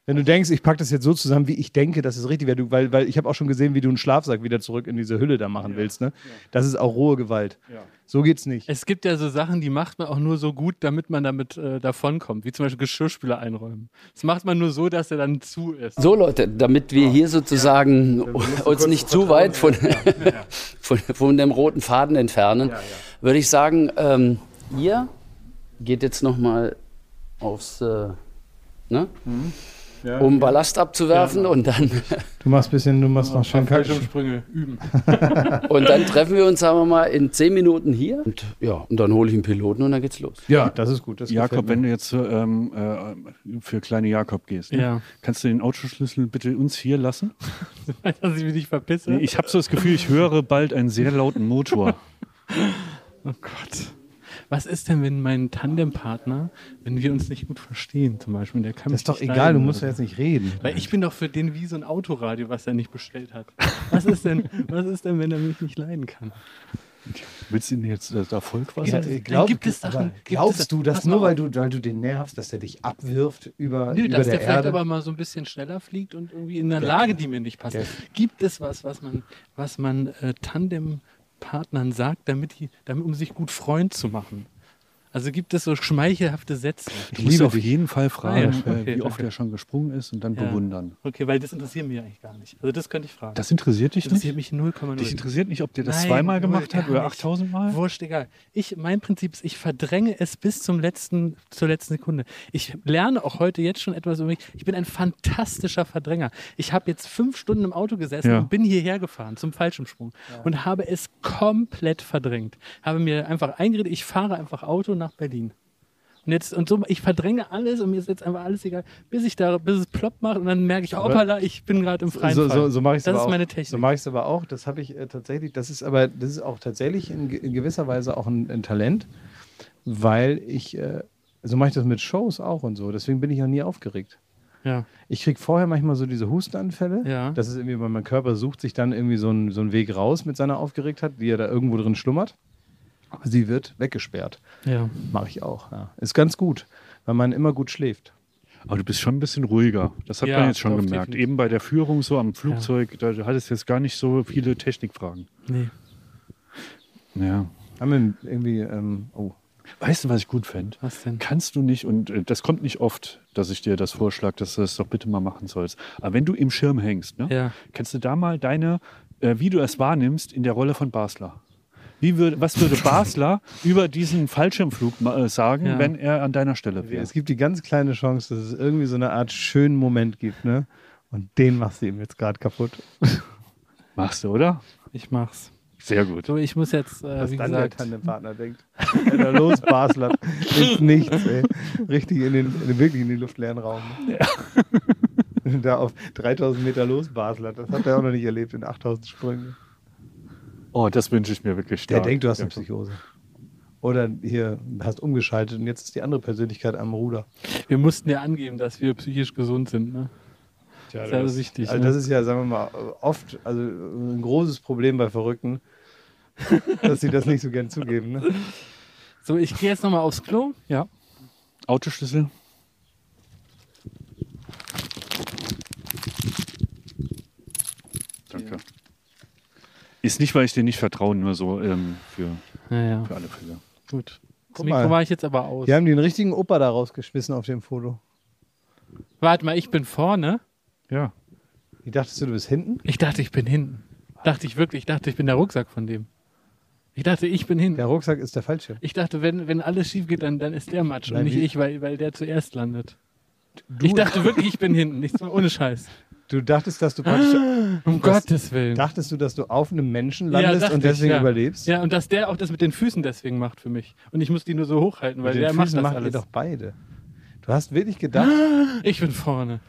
[SPEAKER 2] Wenn du denkst, ich packe das jetzt so zusammen, wie ich denke, dass es richtig wäre, du- weil, weil ich habe auch schon gesehen, wie du einen Schlafsack wieder zurück in diese Hülle da machen willst. Ne? Das ist auch rohe Gewalt. So geht's nicht.
[SPEAKER 5] Es gibt ja so Sachen, die macht man auch nur so gut, damit man damit äh, davonkommt. Wie zum Beispiel Geschirrspüler einräumen. Das macht man nur so, dass er dann zu ist.
[SPEAKER 9] So Leute, damit wir hier sozusagen uns nicht zu weit von, von, von dem roten Faden entfernen, würde ich sagen, ähm, ihr geht jetzt nochmal aufs, äh, ne? Um Ballast abzuwerfen und dann
[SPEAKER 2] Du machst ein bisschen, du machst noch schön.
[SPEAKER 5] Fallschirmsprünge üben.
[SPEAKER 9] und dann treffen wir uns, sagen wir mal, in zehn Minuten hier und ja, und dann hole ich einen Piloten und dann geht's los.
[SPEAKER 2] Ja, das ist gut. Das
[SPEAKER 3] Jakob, wenn du jetzt ähm, äh, für kleine Jakob gehst, ne?
[SPEAKER 5] Ja.
[SPEAKER 3] kannst du den Autoschlüssel bitte uns hier lassen?
[SPEAKER 5] Dass ich mich nicht verpisse.
[SPEAKER 3] Nee, Ich habe so das Gefühl, ich höre bald einen sehr lauten Motor.
[SPEAKER 5] Oh Gott. Was ist denn, wenn mein Tandempartner, wenn wir uns nicht gut verstehen, zum Beispiel, der kann
[SPEAKER 2] Das ist doch egal, du
[SPEAKER 5] leiden
[SPEAKER 2] musst
[SPEAKER 5] oder
[SPEAKER 2] ja jetzt nicht reden.
[SPEAKER 5] Weil ich bin doch für den wie so ein Autoradio, was er nicht bestellt hat. Was ist denn, was ist denn, wenn er mich nicht leiden kann?
[SPEAKER 3] Willst du ihn jetzt äh, da voll quasi?
[SPEAKER 2] Ja,
[SPEAKER 5] Dann
[SPEAKER 2] glaub,
[SPEAKER 5] gibt es Sachen-
[SPEAKER 2] glaubst
[SPEAKER 5] es-
[SPEAKER 2] du, dass
[SPEAKER 5] pass
[SPEAKER 2] nur weil du, weil du den nervst, dass er dich abwirft über,
[SPEAKER 5] Nö,
[SPEAKER 2] über
[SPEAKER 5] dass
[SPEAKER 2] der,
[SPEAKER 5] der, vielleicht
[SPEAKER 2] Erde?
[SPEAKER 5] aber mal so ein bisschen schneller fliegt und irgendwie in einer Lage, die mir nicht passt.
[SPEAKER 2] Der-
[SPEAKER 5] Gibt es was, was man, was man äh, Tandempartnern sagt, damit, die, damit, um sich gut Freund zu machen? Also gibt es so schmeichelhafte Sätze?
[SPEAKER 3] Du musst auf jeden Fall fragen,
[SPEAKER 5] Ah, ja.
[SPEAKER 3] äh,
[SPEAKER 5] Okay,
[SPEAKER 3] wie oft
[SPEAKER 5] okay.
[SPEAKER 3] er schon gesprungen ist und dann
[SPEAKER 5] Ja.
[SPEAKER 3] bewundern.
[SPEAKER 5] Okay, weil das interessiert mich eigentlich gar nicht. Also das könnte ich fragen.
[SPEAKER 3] Das interessiert dich
[SPEAKER 5] Das interessiert
[SPEAKER 3] nicht?
[SPEAKER 5] mich 0,0.
[SPEAKER 3] Dich interessiert nicht, ob der das
[SPEAKER 5] Nein,
[SPEAKER 3] zweimal gemacht hat oder
[SPEAKER 5] nicht.
[SPEAKER 3] 8000 Mal?
[SPEAKER 5] Wurscht, egal. Ich, mein Prinzip ist, ich verdränge es bis zum letzten, zur letzten Sekunde. Ich lerne auch heute jetzt schon etwas über mich. Ich bin ein fantastischer Verdränger. Ich habe jetzt fünf Stunden im Auto gesessen
[SPEAKER 3] Ja.
[SPEAKER 5] und bin hierher gefahren zum Fallschirmsprung und habe es komplett verdrängt. Habe mir einfach eingeredet, ich fahre einfach Auto nach Berlin. Und jetzt, und so, ich verdränge alles und mir ist jetzt einfach alles egal, bis ich da, bis es plopp macht und dann merke ich, hoppala, ich bin gerade im freien
[SPEAKER 2] so,
[SPEAKER 5] Fall.
[SPEAKER 2] so, so mache ich es
[SPEAKER 5] Das ist
[SPEAKER 2] auch.
[SPEAKER 5] meine Technik.
[SPEAKER 2] So mache ich es aber auch. Das habe ich äh, tatsächlich. Das ist aber, das ist auch tatsächlich in, in gewisser Weise auch ein, ein Talent, weil ich, äh, so mache ich das mit Shows auch und so. Deswegen bin ich auch nie aufgeregt.
[SPEAKER 5] Ja.
[SPEAKER 2] Ich kriege vorher manchmal so diese Hustenanfälle.
[SPEAKER 5] Ja.
[SPEAKER 2] Das ist irgendwie, weil mein Körper sucht sich dann irgendwie so einen, so einen Weg raus mit seiner Aufgeregtheit, die er da irgendwo drin schlummert. Aber sie wird weggesperrt.
[SPEAKER 5] Ja.
[SPEAKER 2] Mache ich auch. Ja. Ist ganz gut, weil man immer gut schläft.
[SPEAKER 3] Aber du bist schon ein bisschen ruhiger. Das hat
[SPEAKER 5] Ja,
[SPEAKER 3] man jetzt schon gemerkt.
[SPEAKER 5] definitiv.
[SPEAKER 3] Eben bei der Führung so am Flugzeug, da du hattest jetzt gar nicht so viele Technikfragen.
[SPEAKER 5] Nee.
[SPEAKER 3] Ja.
[SPEAKER 2] Haben wir irgendwie, ähm, oh,
[SPEAKER 3] Weißt du, was ich gut fände?
[SPEAKER 5] Was denn?
[SPEAKER 3] Kannst du nicht, und äh, das kommt nicht oft, dass ich dir das vorschlage, dass du das doch bitte mal machen sollst. Aber wenn du im Schirm hängst, ne,
[SPEAKER 5] Ja.
[SPEAKER 3] kannst du da mal deine, äh, wie du es wahrnimmst, in der Rolle von Basler. Wie würde, was würde Basler über diesen Fallschirmflug äh, sagen,
[SPEAKER 5] Ja.
[SPEAKER 3] wenn er an deiner Stelle wäre?
[SPEAKER 2] Es gibt die ganz kleine Chance, dass es irgendwie so eine Art schönen Moment gibt, ne? Und den machst du ihm jetzt gerade kaputt.
[SPEAKER 3] Machst du, oder?
[SPEAKER 5] Ich mach's.
[SPEAKER 3] Sehr gut.
[SPEAKER 5] So, ich muss jetzt, äh,
[SPEAKER 2] Was
[SPEAKER 5] wie
[SPEAKER 2] dann
[SPEAKER 5] gesagt,
[SPEAKER 2] der Tandempartner denkt. Wenn er los, Basler. Ins Nichts, ey. Richtig in den, in den, wirklich in den luftleeren Raum. Ne? Da auf 3000 Meter los, Basler. Das hat er auch noch nicht erlebt in 8000 Sprüngen.
[SPEAKER 3] Oh, das wünsche ich mir wirklich
[SPEAKER 2] Der
[SPEAKER 3] stark.
[SPEAKER 2] denkt, du hast eine. Psychose. Oder hier hast umgeschaltet und jetzt ist die andere Persönlichkeit am Ruder.
[SPEAKER 5] wir mussten ja angeben, dass wir psychisch gesund sind. Ne?
[SPEAKER 2] Tja,
[SPEAKER 5] Sehr wichtig,
[SPEAKER 2] Also
[SPEAKER 5] ne?
[SPEAKER 2] das ist ja, sagen wir mal, oft also ein großes Problem bei Verrückten, dass sie das nicht so gern zugeben. Ne?
[SPEAKER 5] So, ich gehe jetzt nochmal aufs Klo.
[SPEAKER 3] Ja. Autoschlüssel. Danke. Ist nicht, weil ich dir nicht vertraue, nur so ähm, für,
[SPEAKER 5] Ja, ja.
[SPEAKER 3] für alle Fälle.
[SPEAKER 5] Gut. Das Mikro war ich jetzt aber aus.
[SPEAKER 2] Die haben den richtigen Opa da rausgeschmissen auf dem Foto.
[SPEAKER 5] Warte mal, ich bin vorne.
[SPEAKER 3] Ja.
[SPEAKER 2] Wie dachtest du, du bist hinten?
[SPEAKER 5] Ich dachte, ich bin hinten. Dachte ich wirklich. Ich dachte, ich bin der Rucksack von dem. Ich dachte, ich bin hinten.
[SPEAKER 2] Der Rucksack ist der Fallschirm.
[SPEAKER 5] Ich dachte, wenn, wenn alles schief geht, dann, dann ist der Matsch und
[SPEAKER 2] Nein,
[SPEAKER 5] nicht
[SPEAKER 2] wie-
[SPEAKER 5] ich, weil, weil der zuerst landet. Ich dachte wirklich, ich bin hinten. Nichts mehr, ohne Scheiß.
[SPEAKER 2] Du dachtest, dass du praktisch.
[SPEAKER 5] Um
[SPEAKER 2] Was?
[SPEAKER 5] Gottes Willen.
[SPEAKER 2] Dachtest du, dass du auf einem Menschen
[SPEAKER 5] Ja,
[SPEAKER 2] landest
[SPEAKER 5] dachte
[SPEAKER 2] und deswegen
[SPEAKER 5] ich, ja.
[SPEAKER 2] überlebst?
[SPEAKER 5] Ja, und dass der auch das mit den Füßen deswegen macht für mich. Und ich muss die nur so hochhalten, weil
[SPEAKER 2] Mit den
[SPEAKER 5] der macht
[SPEAKER 2] Füßen
[SPEAKER 5] das
[SPEAKER 2] macht ihr
[SPEAKER 5] alles.
[SPEAKER 2] doch beide. Du hast wirklich gedacht,
[SPEAKER 5] Ich bin vorne.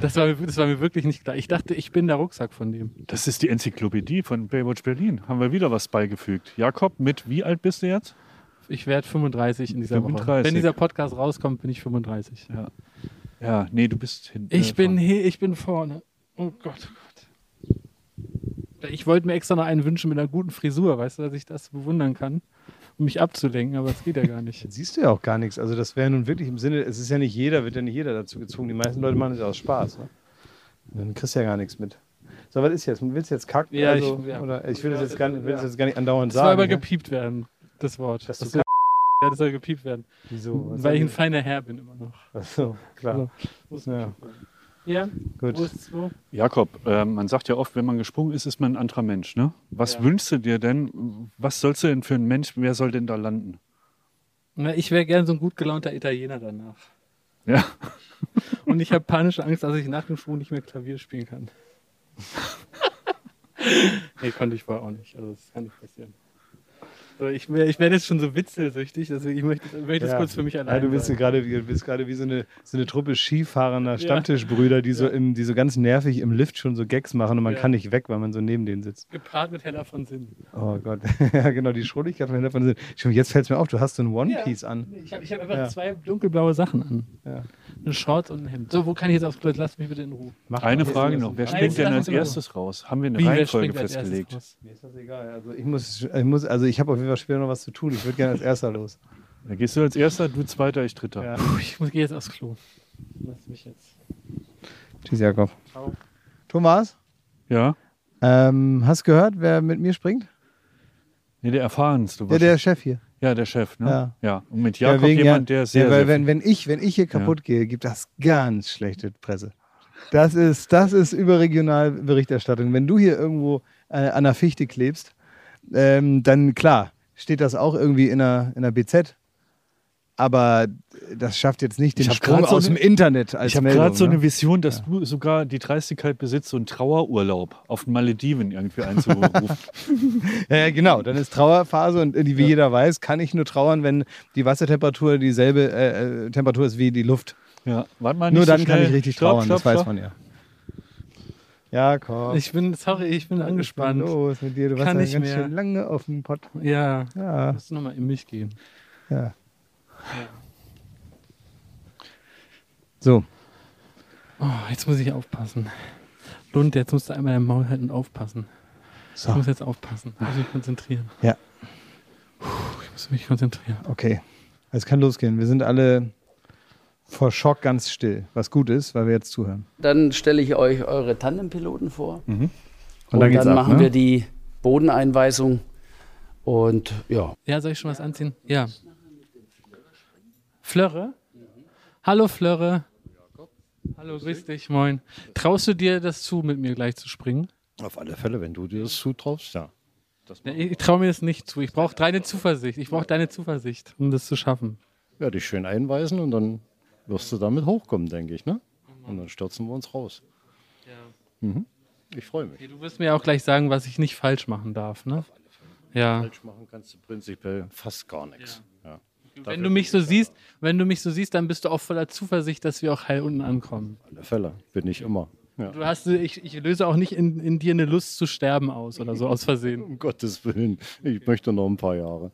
[SPEAKER 5] Das war, mir- das war mir wirklich nicht klar. Ich dachte, ich bin der Rucksack von dem.
[SPEAKER 3] Das ist die Enzyklopädie von Baywatch Berlin. Haben wir wieder was beigefügt. Jakob, mit wie alt bist du jetzt?
[SPEAKER 5] Ich werde 35 in dieser Woche.
[SPEAKER 3] 35.
[SPEAKER 5] Wenn dieser Podcast rauskommt, bin ich 35.
[SPEAKER 3] Ja. Ja, nee, du bist hinten.
[SPEAKER 5] Ich
[SPEAKER 3] äh,
[SPEAKER 5] bin ich bin vorne. Oh Gott, oh Gott. Ich wollte mir extra noch einen wünschen mit einer guten Frisur, weißt du, dass ich das bewundern kann, um mich abzulenken, aber es geht ja gar nicht.
[SPEAKER 2] Siehst du ja auch gar nichts. Also das wäre nun wirklich im Sinne, es ist ja nicht jeder, wird ja nicht jeder dazu gezwungen. Die meisten Leute machen es ja aus Spaß. Ne? Dann kriegst du ja gar nichts mit. So, was ist jetzt? Willst du jetzt kacken?
[SPEAKER 5] Ja,
[SPEAKER 2] also,
[SPEAKER 5] ich- ja.
[SPEAKER 2] Oder, ich will das jetzt gar nicht, will das jetzt gar nicht andauernd
[SPEAKER 5] Das soll
[SPEAKER 2] sagen.
[SPEAKER 5] aber
[SPEAKER 2] ja?
[SPEAKER 5] gepiept werden, das Wort.
[SPEAKER 2] Dass du
[SPEAKER 5] Das soll, ja, das soll gepiept werden.
[SPEAKER 2] Wieso? Was
[SPEAKER 5] Weil ich
[SPEAKER 2] soll
[SPEAKER 5] ein feiner Herr bin immer noch.
[SPEAKER 2] Ach so, klar. Ja,
[SPEAKER 5] Ja,
[SPEAKER 2] gut.
[SPEAKER 5] wo ist wo?
[SPEAKER 3] Jakob, äh, man sagt ja oft, wenn man gesprungen ist, ist man ein anderer Mensch. Ne? Was
[SPEAKER 5] Ja.
[SPEAKER 3] wünschst du dir denn? Was sollst du denn für ein Mensch? Wer soll denn da landen?
[SPEAKER 5] Na, ich wäre gern so ein gut gelaunter Italiener danach.
[SPEAKER 3] Ja.
[SPEAKER 5] Und ich habe panische Angst, dass ich nach dem Sprung nicht mehr Klavier spielen kann. nee, konnte ich vorher auch nicht. Also das kann nicht passieren. So, ich ich werde jetzt schon so witzelsüchtig, deswegen ich möchte, ich möchte das
[SPEAKER 2] Ja.
[SPEAKER 5] kurz für mich
[SPEAKER 2] Ja,
[SPEAKER 5] allein
[SPEAKER 2] du bist
[SPEAKER 5] sein.
[SPEAKER 2] gerade wie, du bist gerade wie so eine, so eine Truppe skifahrender Stammtischbrüder, die so, im, die so ganz nervig im Lift schon so Gags machen und man
[SPEAKER 5] Ja.
[SPEAKER 2] kann nicht weg, weil man so neben denen sitzt.
[SPEAKER 5] Gepaart mit Hella von Sinn.
[SPEAKER 2] Oh Gott. ja, genau, die Schrulligkeit von davon sind. Schon, jetzt fällt es mir auf, du hast so ein One Piece an.
[SPEAKER 5] Ich habe hab einfach
[SPEAKER 2] Ja.
[SPEAKER 5] zwei dunkelblaue Sachen an.
[SPEAKER 2] Ja.
[SPEAKER 5] Eine Shorts und ein Hemd. So, wo kann ich jetzt aufs Klo? Lass mich bitte in Ruhe.
[SPEAKER 2] Mach
[SPEAKER 3] Eine. Frage noch. Wer springt denn als erstes raus? Haben wir eine
[SPEAKER 5] Wie,
[SPEAKER 3] Reihenfolge festgelegt?
[SPEAKER 2] Mir ist das egal. Also ich muss, ich muss, also ich habe auf jeden Fall später noch was zu tun. Ich würde gerne als erster los.
[SPEAKER 3] Da gehst du als erster, du zweiter, ich dritter.
[SPEAKER 2] Ja.
[SPEAKER 5] Puh, ich muss, gehe jetzt aufs Klo. Lass mich jetzt.
[SPEAKER 2] Tschüss, Jakob.
[SPEAKER 5] Ciao.
[SPEAKER 2] Thomas,
[SPEAKER 3] Ja?
[SPEAKER 2] ähm, hast gehört, wer mit mir springt?
[SPEAKER 3] Nee, der erfahrenste.
[SPEAKER 2] Ja, der Chef hier.
[SPEAKER 3] Ja, der Chef, ne?
[SPEAKER 2] Ja.
[SPEAKER 3] Ja. Und mit Jakob
[SPEAKER 2] wegen-
[SPEAKER 3] jemand, der sehr,
[SPEAKER 2] ja, weil
[SPEAKER 3] sehr
[SPEAKER 2] wenn, wenn ich, wenn ich hier kaputt gehe, gibt das ganz schlechte Presse. Das ist, das ist überregional Berichterstattung. Wenn du hier irgendwo äh, an der Fichte klebst, ähm, dann klar, steht das auch irgendwie in der, in der BZ. Aber das schafft jetzt nicht den Sprung
[SPEAKER 3] grad so
[SPEAKER 2] aus
[SPEAKER 3] eine-
[SPEAKER 2] dem Internet als
[SPEAKER 3] Ich habe gerade so
[SPEAKER 2] ne?
[SPEAKER 3] eine Vision, dass du sogar die Dreistigkeit besitzt, so einen Trauerurlaub auf den Malediven irgendwie einzurufen.
[SPEAKER 2] Ja, ja, genau. Dann ist Trauerphase und äh, wie jeder weiß, kann ich nur trauern, wenn die Wassertemperatur dieselbe äh, äh, Temperatur ist wie die Luft.
[SPEAKER 3] ja, warte mal,
[SPEAKER 2] nur
[SPEAKER 3] nicht so
[SPEAKER 2] dann kann
[SPEAKER 3] schnell.
[SPEAKER 2] ich richtig
[SPEAKER 3] Stopp,
[SPEAKER 2] trauern,
[SPEAKER 3] stopp,
[SPEAKER 2] das weiß
[SPEAKER 3] stopp.
[SPEAKER 2] man ja. Jakob.
[SPEAKER 5] Ich bin, sorry, ich bin
[SPEAKER 2] was ist
[SPEAKER 5] angespannt.
[SPEAKER 2] denn los mit dir? Du warst
[SPEAKER 5] Kann
[SPEAKER 2] ja ganz
[SPEAKER 5] mehr.
[SPEAKER 2] schön lange auf dem Pott.
[SPEAKER 5] Ja,
[SPEAKER 2] Ja,
[SPEAKER 5] musst du nochmal in mich gehen.
[SPEAKER 2] ja. So,
[SPEAKER 5] Oh, jetzt muss ich aufpassen. Lund, jetzt musst du einmal dein Maul halten und aufpassen.
[SPEAKER 2] so.
[SPEAKER 5] Ich muss jetzt aufpassen. Ich muss mich konzentrieren.
[SPEAKER 2] Ja.
[SPEAKER 5] Puh, Ich muss mich konzentrieren.
[SPEAKER 2] Okay. Es kann losgehen. Wir sind alle vor Schock ganz still, was gut ist, weil wir jetzt zuhören.
[SPEAKER 9] Dann stelle ich euch eure Tandempiloten vor.
[SPEAKER 2] Und
[SPEAKER 9] Und,
[SPEAKER 2] dann
[SPEAKER 9] dann,
[SPEAKER 2] ab,
[SPEAKER 9] machen
[SPEAKER 2] ne?
[SPEAKER 9] wir die Bodeneinweisung. Und ja,
[SPEAKER 5] Ja, soll ich schon was anziehen? Ja. Flörre? Hallo Flörre. Hallo, grüß dich, moin. Traust du dir das zu, mit mir gleich zu springen?
[SPEAKER 11] Auf alle Fälle, wenn du dir das zutraust, ja. Das
[SPEAKER 5] Ja, Ich traue mir das nicht zu. Ich brauche deine Zuversicht. Ich brauche deine Zuversicht, um das zu schaffen.
[SPEAKER 11] werde ich schön einweisen und dann wirst du damit hochkommen, denke ich, ne? Und dann stürzen wir uns raus. Mhm. Ich freue mich.
[SPEAKER 5] Du wirst mir auch gleich sagen, was ich nicht falsch machen darf, ne? Ja.
[SPEAKER 11] Falsch machen kannst du prinzipiell fast gar nichts. Ja.
[SPEAKER 5] Wenn du mich so siehst, wenn du mich so siehst, dann bist du auch voller Zuversicht, dass wir auch heil unten ankommen.
[SPEAKER 11] Auf alle Fälle, bin ich immer. Ja.
[SPEAKER 5] Du hast, ich, ich löse auch nicht in, in dir eine Lust zu sterben aus oder so aus Versehen.
[SPEAKER 11] Um Gottes Willen, ich möchte noch ein paar Jahre.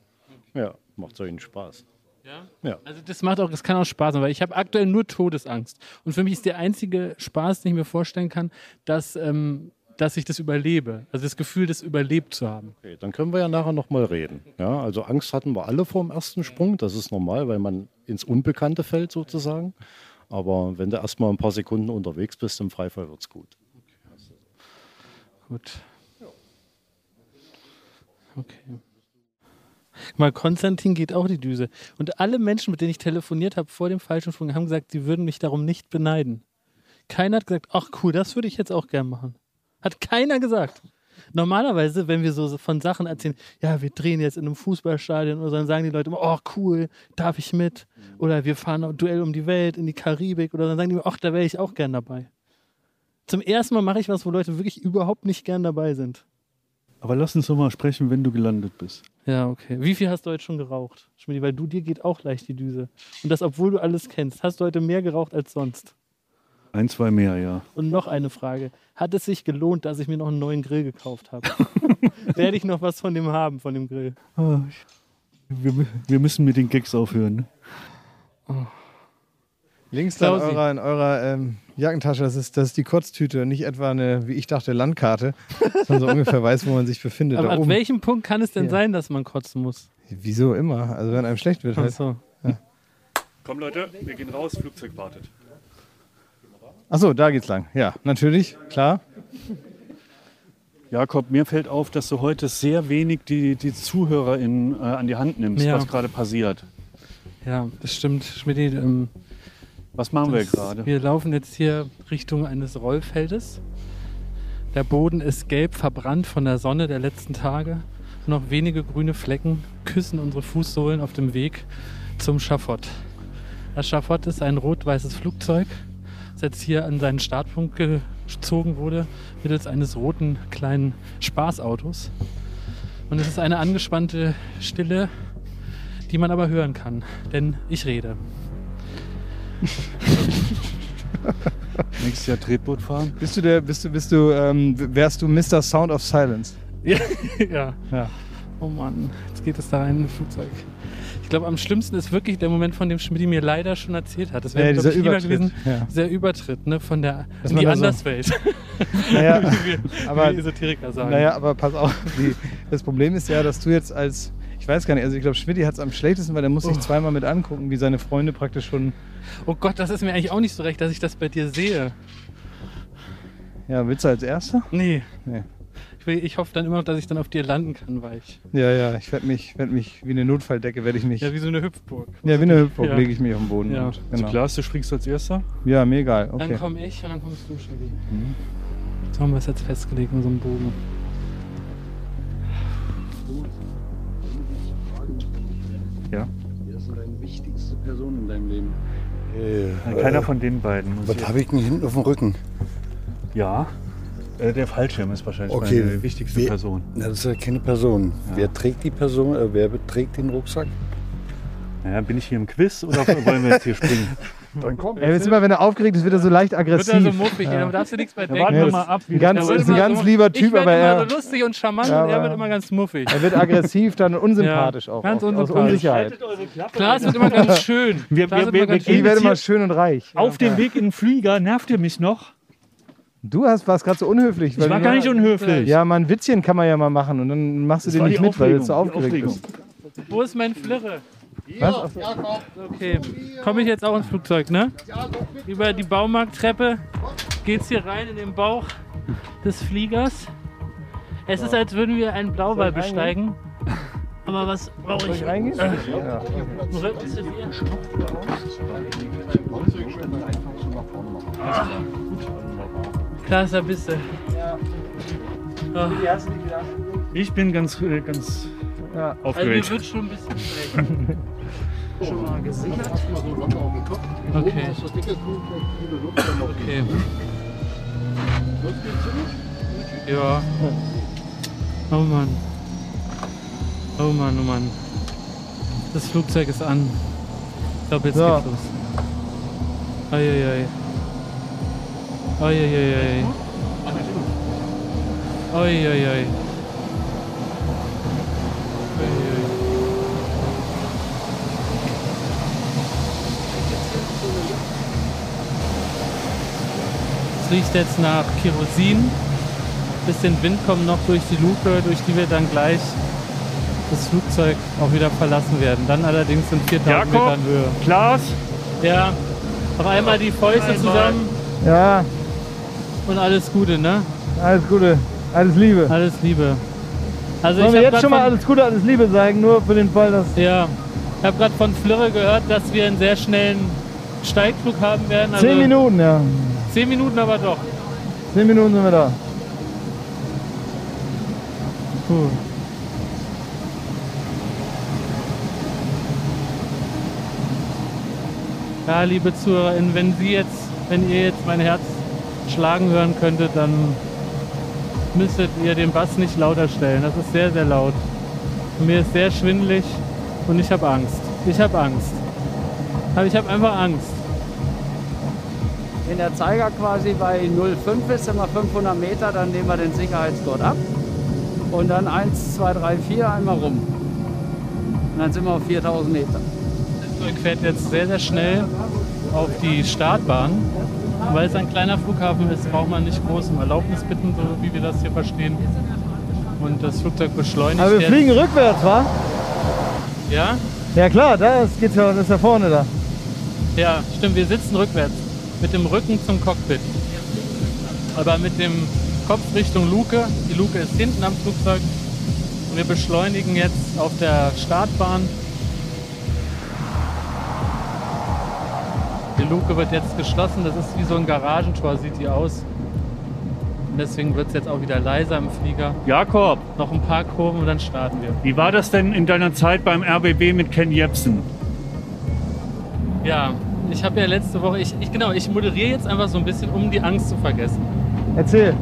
[SPEAKER 11] Ja, macht solchen Spaß.
[SPEAKER 5] Ja?
[SPEAKER 11] Ja.
[SPEAKER 5] Also das macht auch, das kann auch Spaß machen, weil ich habe aktuell nur Todesangst. Und für mich ist der einzige Spaß, den ich mir vorstellen kann, dass, ähm, dass ich das überlebe. Also das Gefühl, das überlebt zu haben.
[SPEAKER 11] Okay, dann können wir ja nachher nochmal reden. Ja, also Angst hatten wir alle vor dem ersten Sprung. Das ist normal, weil man ins Unbekannte fällt sozusagen. Aber wenn du erstmal ein paar Sekunden unterwegs bist im Freifall, wird es gut.
[SPEAKER 5] Gut. Okay. Mal, Konstantin geht auch die Düse. Und alle Menschen, mit denen ich telefoniert habe vor dem falschen Sprung, haben gesagt, sie würden mich darum nicht beneiden. Keiner hat gesagt, ach cool, das würde ich jetzt auch gern machen. Hat keiner gesagt. Normalerweise, wenn wir so von Sachen erzählen, ja, wir drehen jetzt in einem Fußballstadion oder so, dann sagen die Leute immer, oh cool, darf ich mit? Oder wir fahren ein Duell um die Welt in die Karibik oder dann sagen die mir, ach, da wäre ich auch gern dabei. Zum ersten Mal mache ich was, wo Leute wirklich überhaupt nicht gern dabei sind.
[SPEAKER 3] Aber lass uns doch mal sprechen, wenn du gelandet bist.
[SPEAKER 5] Ja, okay. Wie viel hast du heute schon geraucht, Schmidt? Weil du dir geht auch leicht die Düse. Und das, obwohl du alles kennst. Hast du heute mehr geraucht als sonst?
[SPEAKER 3] Ein, zwei mehr, ja.
[SPEAKER 5] Und noch eine Frage. Hat es sich gelohnt, dass ich mir noch einen neuen Grill gekauft habe? Werde ich noch was von dem haben, von dem Grill?
[SPEAKER 3] Ich- Wir, wir müssen mit den Gags aufhören. ne?
[SPEAKER 2] Links da in eurer, in eurer ähm, Jackentasche, das ist, das ist die Kotztüte, nicht etwa eine, wie ich dachte, Landkarte, sondern so ungefähr weiß, wo man sich befindet.
[SPEAKER 5] Aber
[SPEAKER 2] da
[SPEAKER 5] ab
[SPEAKER 2] oben.
[SPEAKER 5] welchem Punkt kann es denn
[SPEAKER 2] Hier.
[SPEAKER 5] sein, dass man kotzen muss?
[SPEAKER 2] Wieso immer? Also wenn einem schlecht wird
[SPEAKER 5] Ach
[SPEAKER 2] halt.
[SPEAKER 5] so.
[SPEAKER 3] Komm Leute, wir gehen raus, Flugzeug wartet.
[SPEAKER 2] Achso, da geht's lang. Ja, natürlich, klar.
[SPEAKER 3] Jakob, mir fällt auf, dass du heute sehr wenig die, die ZuhörerInnen äh, an die Hand nimmst,
[SPEAKER 5] Ja.
[SPEAKER 3] was gerade passiert.
[SPEAKER 5] Ja, das stimmt. Schmidt, ähm,
[SPEAKER 3] Was machen wir gerade?
[SPEAKER 5] Wir laufen jetzt hier Richtung eines Rollfeldes. Der Boden ist gelb verbrannt von der Sonne der letzten Tage. Noch wenige grüne Flecken küssen unsere Fußsohlen auf dem Weg zum Schafott. Das Schafott ist ein rot-weißes Flugzeug, jetzt hier an seinen Startpunkt gezogen wurde, mittels eines roten kleinen Spaßautos. Und es ist eine angespannte Stille, die man aber hören kann, denn ich rede.
[SPEAKER 3] Nächstes Jahr Tretboot fahren?
[SPEAKER 2] Bist du der, bist du, bist du, ähm, wärst du Mr. Sound of Silence?
[SPEAKER 5] Ja, ja.
[SPEAKER 2] Ja.
[SPEAKER 5] Oh Mann, jetzt geht es da rein in ein Flugzeug. Ich glaube, am schlimmsten ist wirklich der Moment, von dem Schmidt mir leider schon erzählt hat. Das wäre,
[SPEAKER 2] Ja, dieser
[SPEAKER 5] ich,
[SPEAKER 2] Übertritt,
[SPEAKER 5] gewesen.
[SPEAKER 2] ja.
[SPEAKER 5] Dieser Übertritt ne, von der
[SPEAKER 2] Dass
[SPEAKER 5] in die
[SPEAKER 2] da so-
[SPEAKER 5] Anderswelt.
[SPEAKER 2] Naja,
[SPEAKER 5] wie,
[SPEAKER 2] aber-
[SPEAKER 5] wie Esoteriker sagen.
[SPEAKER 2] Naja, aber pass auf. Die, das Problem ist ja, dass du jetzt als, ich weiß gar nicht, also ich glaube, Schmidt hat es am schlechtesten, weil er muss sich
[SPEAKER 5] Oh.
[SPEAKER 2] zweimal mit angucken, wie seine Freunde praktisch schon.
[SPEAKER 5] Oh Gott, das ist mir eigentlich auch nicht so recht, dass ich das bei dir sehe.
[SPEAKER 2] Ja, willst du als Erster?
[SPEAKER 5] Nee.
[SPEAKER 2] Nee.
[SPEAKER 5] Ich, will, ich hoffe dann immer noch, dass ich dann auf dir landen kann, weich.
[SPEAKER 2] Ja, ja, ich werde mich, werd mich, wie eine Notfalldecke werde ich mich.
[SPEAKER 5] Ja, wie so eine Hüpfburg.
[SPEAKER 2] Ja, wie eine Hüpfburg
[SPEAKER 5] Ja.
[SPEAKER 2] lege ich mich auf den Boden.
[SPEAKER 5] Ja.
[SPEAKER 2] Und,
[SPEAKER 3] Ist
[SPEAKER 2] genau.
[SPEAKER 3] klar, du springst als Erster?
[SPEAKER 2] Ja, mir egal. Okay.
[SPEAKER 5] Dann komme ich und dann kommst du, Schmidt. So haben wir es jetzt festgelegt in so einem Bogen.
[SPEAKER 3] Ja.
[SPEAKER 11] ist denn deine wichtigste Person in deinem Leben?
[SPEAKER 3] Äh, Keiner von den beiden. muss
[SPEAKER 12] Was habe ich denn hinten auf dem Rücken?
[SPEAKER 3] Ja. Äh, der Fallschirm ist wahrscheinlich
[SPEAKER 12] Okay,
[SPEAKER 3] meine wichtigste
[SPEAKER 12] wer-
[SPEAKER 3] Person.
[SPEAKER 12] Na, das ist ja keine Person. Wer trägt die Person? Äh, wer trägt den Rucksack?
[SPEAKER 3] Naja, bin ich hier im Quiz oder wollen wir jetzt hier springen?
[SPEAKER 12] Dann komm.
[SPEAKER 2] Er ist immer, wenn er aufgeregt ist, wird er so leicht aggressiv.
[SPEAKER 5] Wird er so muffig, da darfst du nichts bei denken.
[SPEAKER 3] warten
[SPEAKER 2] Ja,
[SPEAKER 3] wir mal ab, wie
[SPEAKER 2] ein ganz,
[SPEAKER 5] Er wird
[SPEAKER 2] ist ein
[SPEAKER 5] immer
[SPEAKER 2] ganz
[SPEAKER 5] so-
[SPEAKER 2] lieber Typ, aber
[SPEAKER 5] immer
[SPEAKER 2] er,
[SPEAKER 5] so lustig und charmant
[SPEAKER 2] Ja,
[SPEAKER 5] und er wird immer ganz muffig.
[SPEAKER 2] er wird aggressiv, dann unsympathisch
[SPEAKER 5] Ja,
[SPEAKER 2] auch.
[SPEAKER 5] ganz
[SPEAKER 2] aus, aus
[SPEAKER 5] unsympathisch.
[SPEAKER 2] Unsicherheit.
[SPEAKER 5] Klaas wird immer ganz schön.
[SPEAKER 3] Wir, wir, wir,
[SPEAKER 5] immer
[SPEAKER 3] wir
[SPEAKER 5] ganz
[SPEAKER 2] Ich werde
[SPEAKER 3] jetzt
[SPEAKER 2] immer schön und reich.
[SPEAKER 3] auf dem Weg in den Flieger. Nervt ihr mich noch?
[SPEAKER 2] Du hast, warst gerade so unhöflich.
[SPEAKER 3] Ich
[SPEAKER 2] weil
[SPEAKER 3] war gar nicht unhöflich.
[SPEAKER 2] Ja, mal ein Witzchen kann man ja mal machen und dann machst du
[SPEAKER 3] Das
[SPEAKER 2] den nicht mit, weil du zu aufgeregt bist.
[SPEAKER 5] Wo ist mein Flirre?
[SPEAKER 2] Was?
[SPEAKER 5] Okay. Komme ich jetzt auch ins Flugzeug, ne? Über die Baumarkttreppe geht's hier rein in den Bauch des Fliegers. Es ist, als würden wir einen
[SPEAKER 2] ich
[SPEAKER 5] besteigen. Aber was brauche
[SPEAKER 2] Soll
[SPEAKER 5] ich?
[SPEAKER 2] ich reingehen?
[SPEAKER 5] Äh,
[SPEAKER 2] Ja. Klaas, da bist du. Ah.
[SPEAKER 3] Ich bin ganz, äh, ganz
[SPEAKER 2] Ja.
[SPEAKER 5] Also mir
[SPEAKER 3] aufgeregt.
[SPEAKER 5] wird schon ein bisschen schlecht.
[SPEAKER 11] Schon mal gesichert, mal so Wasser auf den Kopf.
[SPEAKER 5] Okay.
[SPEAKER 11] Dass das dicke Kuh vielleicht viele Luft dann noch
[SPEAKER 5] Okay.
[SPEAKER 11] Sonst geht's ziemlich?
[SPEAKER 5] Ja. Oh Mann. Oh Mann, oh Mann. Das Flugzeug ist an. Ich glaube, jetzt
[SPEAKER 2] So.
[SPEAKER 5] geht's los. Eieiei. Eieiei. Eieiei. Eieiei. Es riecht jetzt nach Kerosin. Bisschen Wind kommt noch durch die Luke, durch die wir dann gleich das Flugzeug auch wieder verlassen werden. Dann allerdings in 4000
[SPEAKER 3] Jakob?
[SPEAKER 5] Metern Höhe.
[SPEAKER 3] Klaas?
[SPEAKER 5] Ja, noch einmal die Fäuste zusammen
[SPEAKER 2] Ja,
[SPEAKER 5] und alles Gute, ne?
[SPEAKER 2] alles Gute. Alles Liebe.
[SPEAKER 5] Alles Liebe. Also
[SPEAKER 2] Sollen
[SPEAKER 5] ich
[SPEAKER 2] wir jetzt schon mal alles Gute, alles Liebe sagen, nur für den Fall, dass.
[SPEAKER 5] Ja, ich habe gerade von Flirre gehört, dass wir einen sehr schnellen Steigflug haben werden. Also
[SPEAKER 2] Zehn Minuten, ja.
[SPEAKER 5] Zehn Minuten aber doch.
[SPEAKER 2] Zehn Minuten sind wir da. Puh.
[SPEAKER 5] Ja, liebe ZuhörerInnen, wenn Sie jetzt, wenn ihr jetzt mein Herz schlagen hören könntet, dann müsstet ihr den Bass nicht lauter stellen. Das ist sehr, sehr laut. Mir ist sehr schwindelig und ich habe Angst. Ich habe Angst. Aber ich habe einfach Angst.
[SPEAKER 9] Wenn der Zeiger quasi bei 0,5 ist, sind wir 500 Meter, dann nehmen wir den Sicherheitsgurt ab. Und dann 1, 2, 3, 4 einmal rum. Und dann sind wir auf 4000 Meter.
[SPEAKER 5] Flugzeug fährt jetzt sehr, sehr schnell auf die Startbahn. Weil es ein kleiner Flughafen ist, braucht man nicht groß um Erlaubnis bitten, so wie wir das hier verstehen. Und das Flugzeug beschleunigt
[SPEAKER 2] Aber wir fliegen rückwärts, wa?
[SPEAKER 5] Ja?
[SPEAKER 2] Ja klar, da ist, geht's ja, das ist ja vorne da.
[SPEAKER 5] Ja, stimmt, wir sitzen rückwärts. Mit dem Rücken zum Cockpit. Aber mit dem Kopf Richtung Luke. Die Luke ist hinten am Flugzeug. Und wir beschleunigen jetzt auf der Startbahn. Die Luke wird jetzt geschlossen. Das ist wie so ein Garagentor, sieht die aus. Und deswegen wird es jetzt auch wieder leiser im Flieger.
[SPEAKER 3] Jakob,
[SPEAKER 5] Noch ein paar Kurven und dann starten wir.
[SPEAKER 3] wie war das denn in deiner Zeit beim RBB mit Ken Jebsen?
[SPEAKER 5] Ja, ich habe ja letzte Woche, ich, ich genau, ich moderiere jetzt einfach so ein bisschen, um die Angst zu vergessen.
[SPEAKER 2] Erzähl.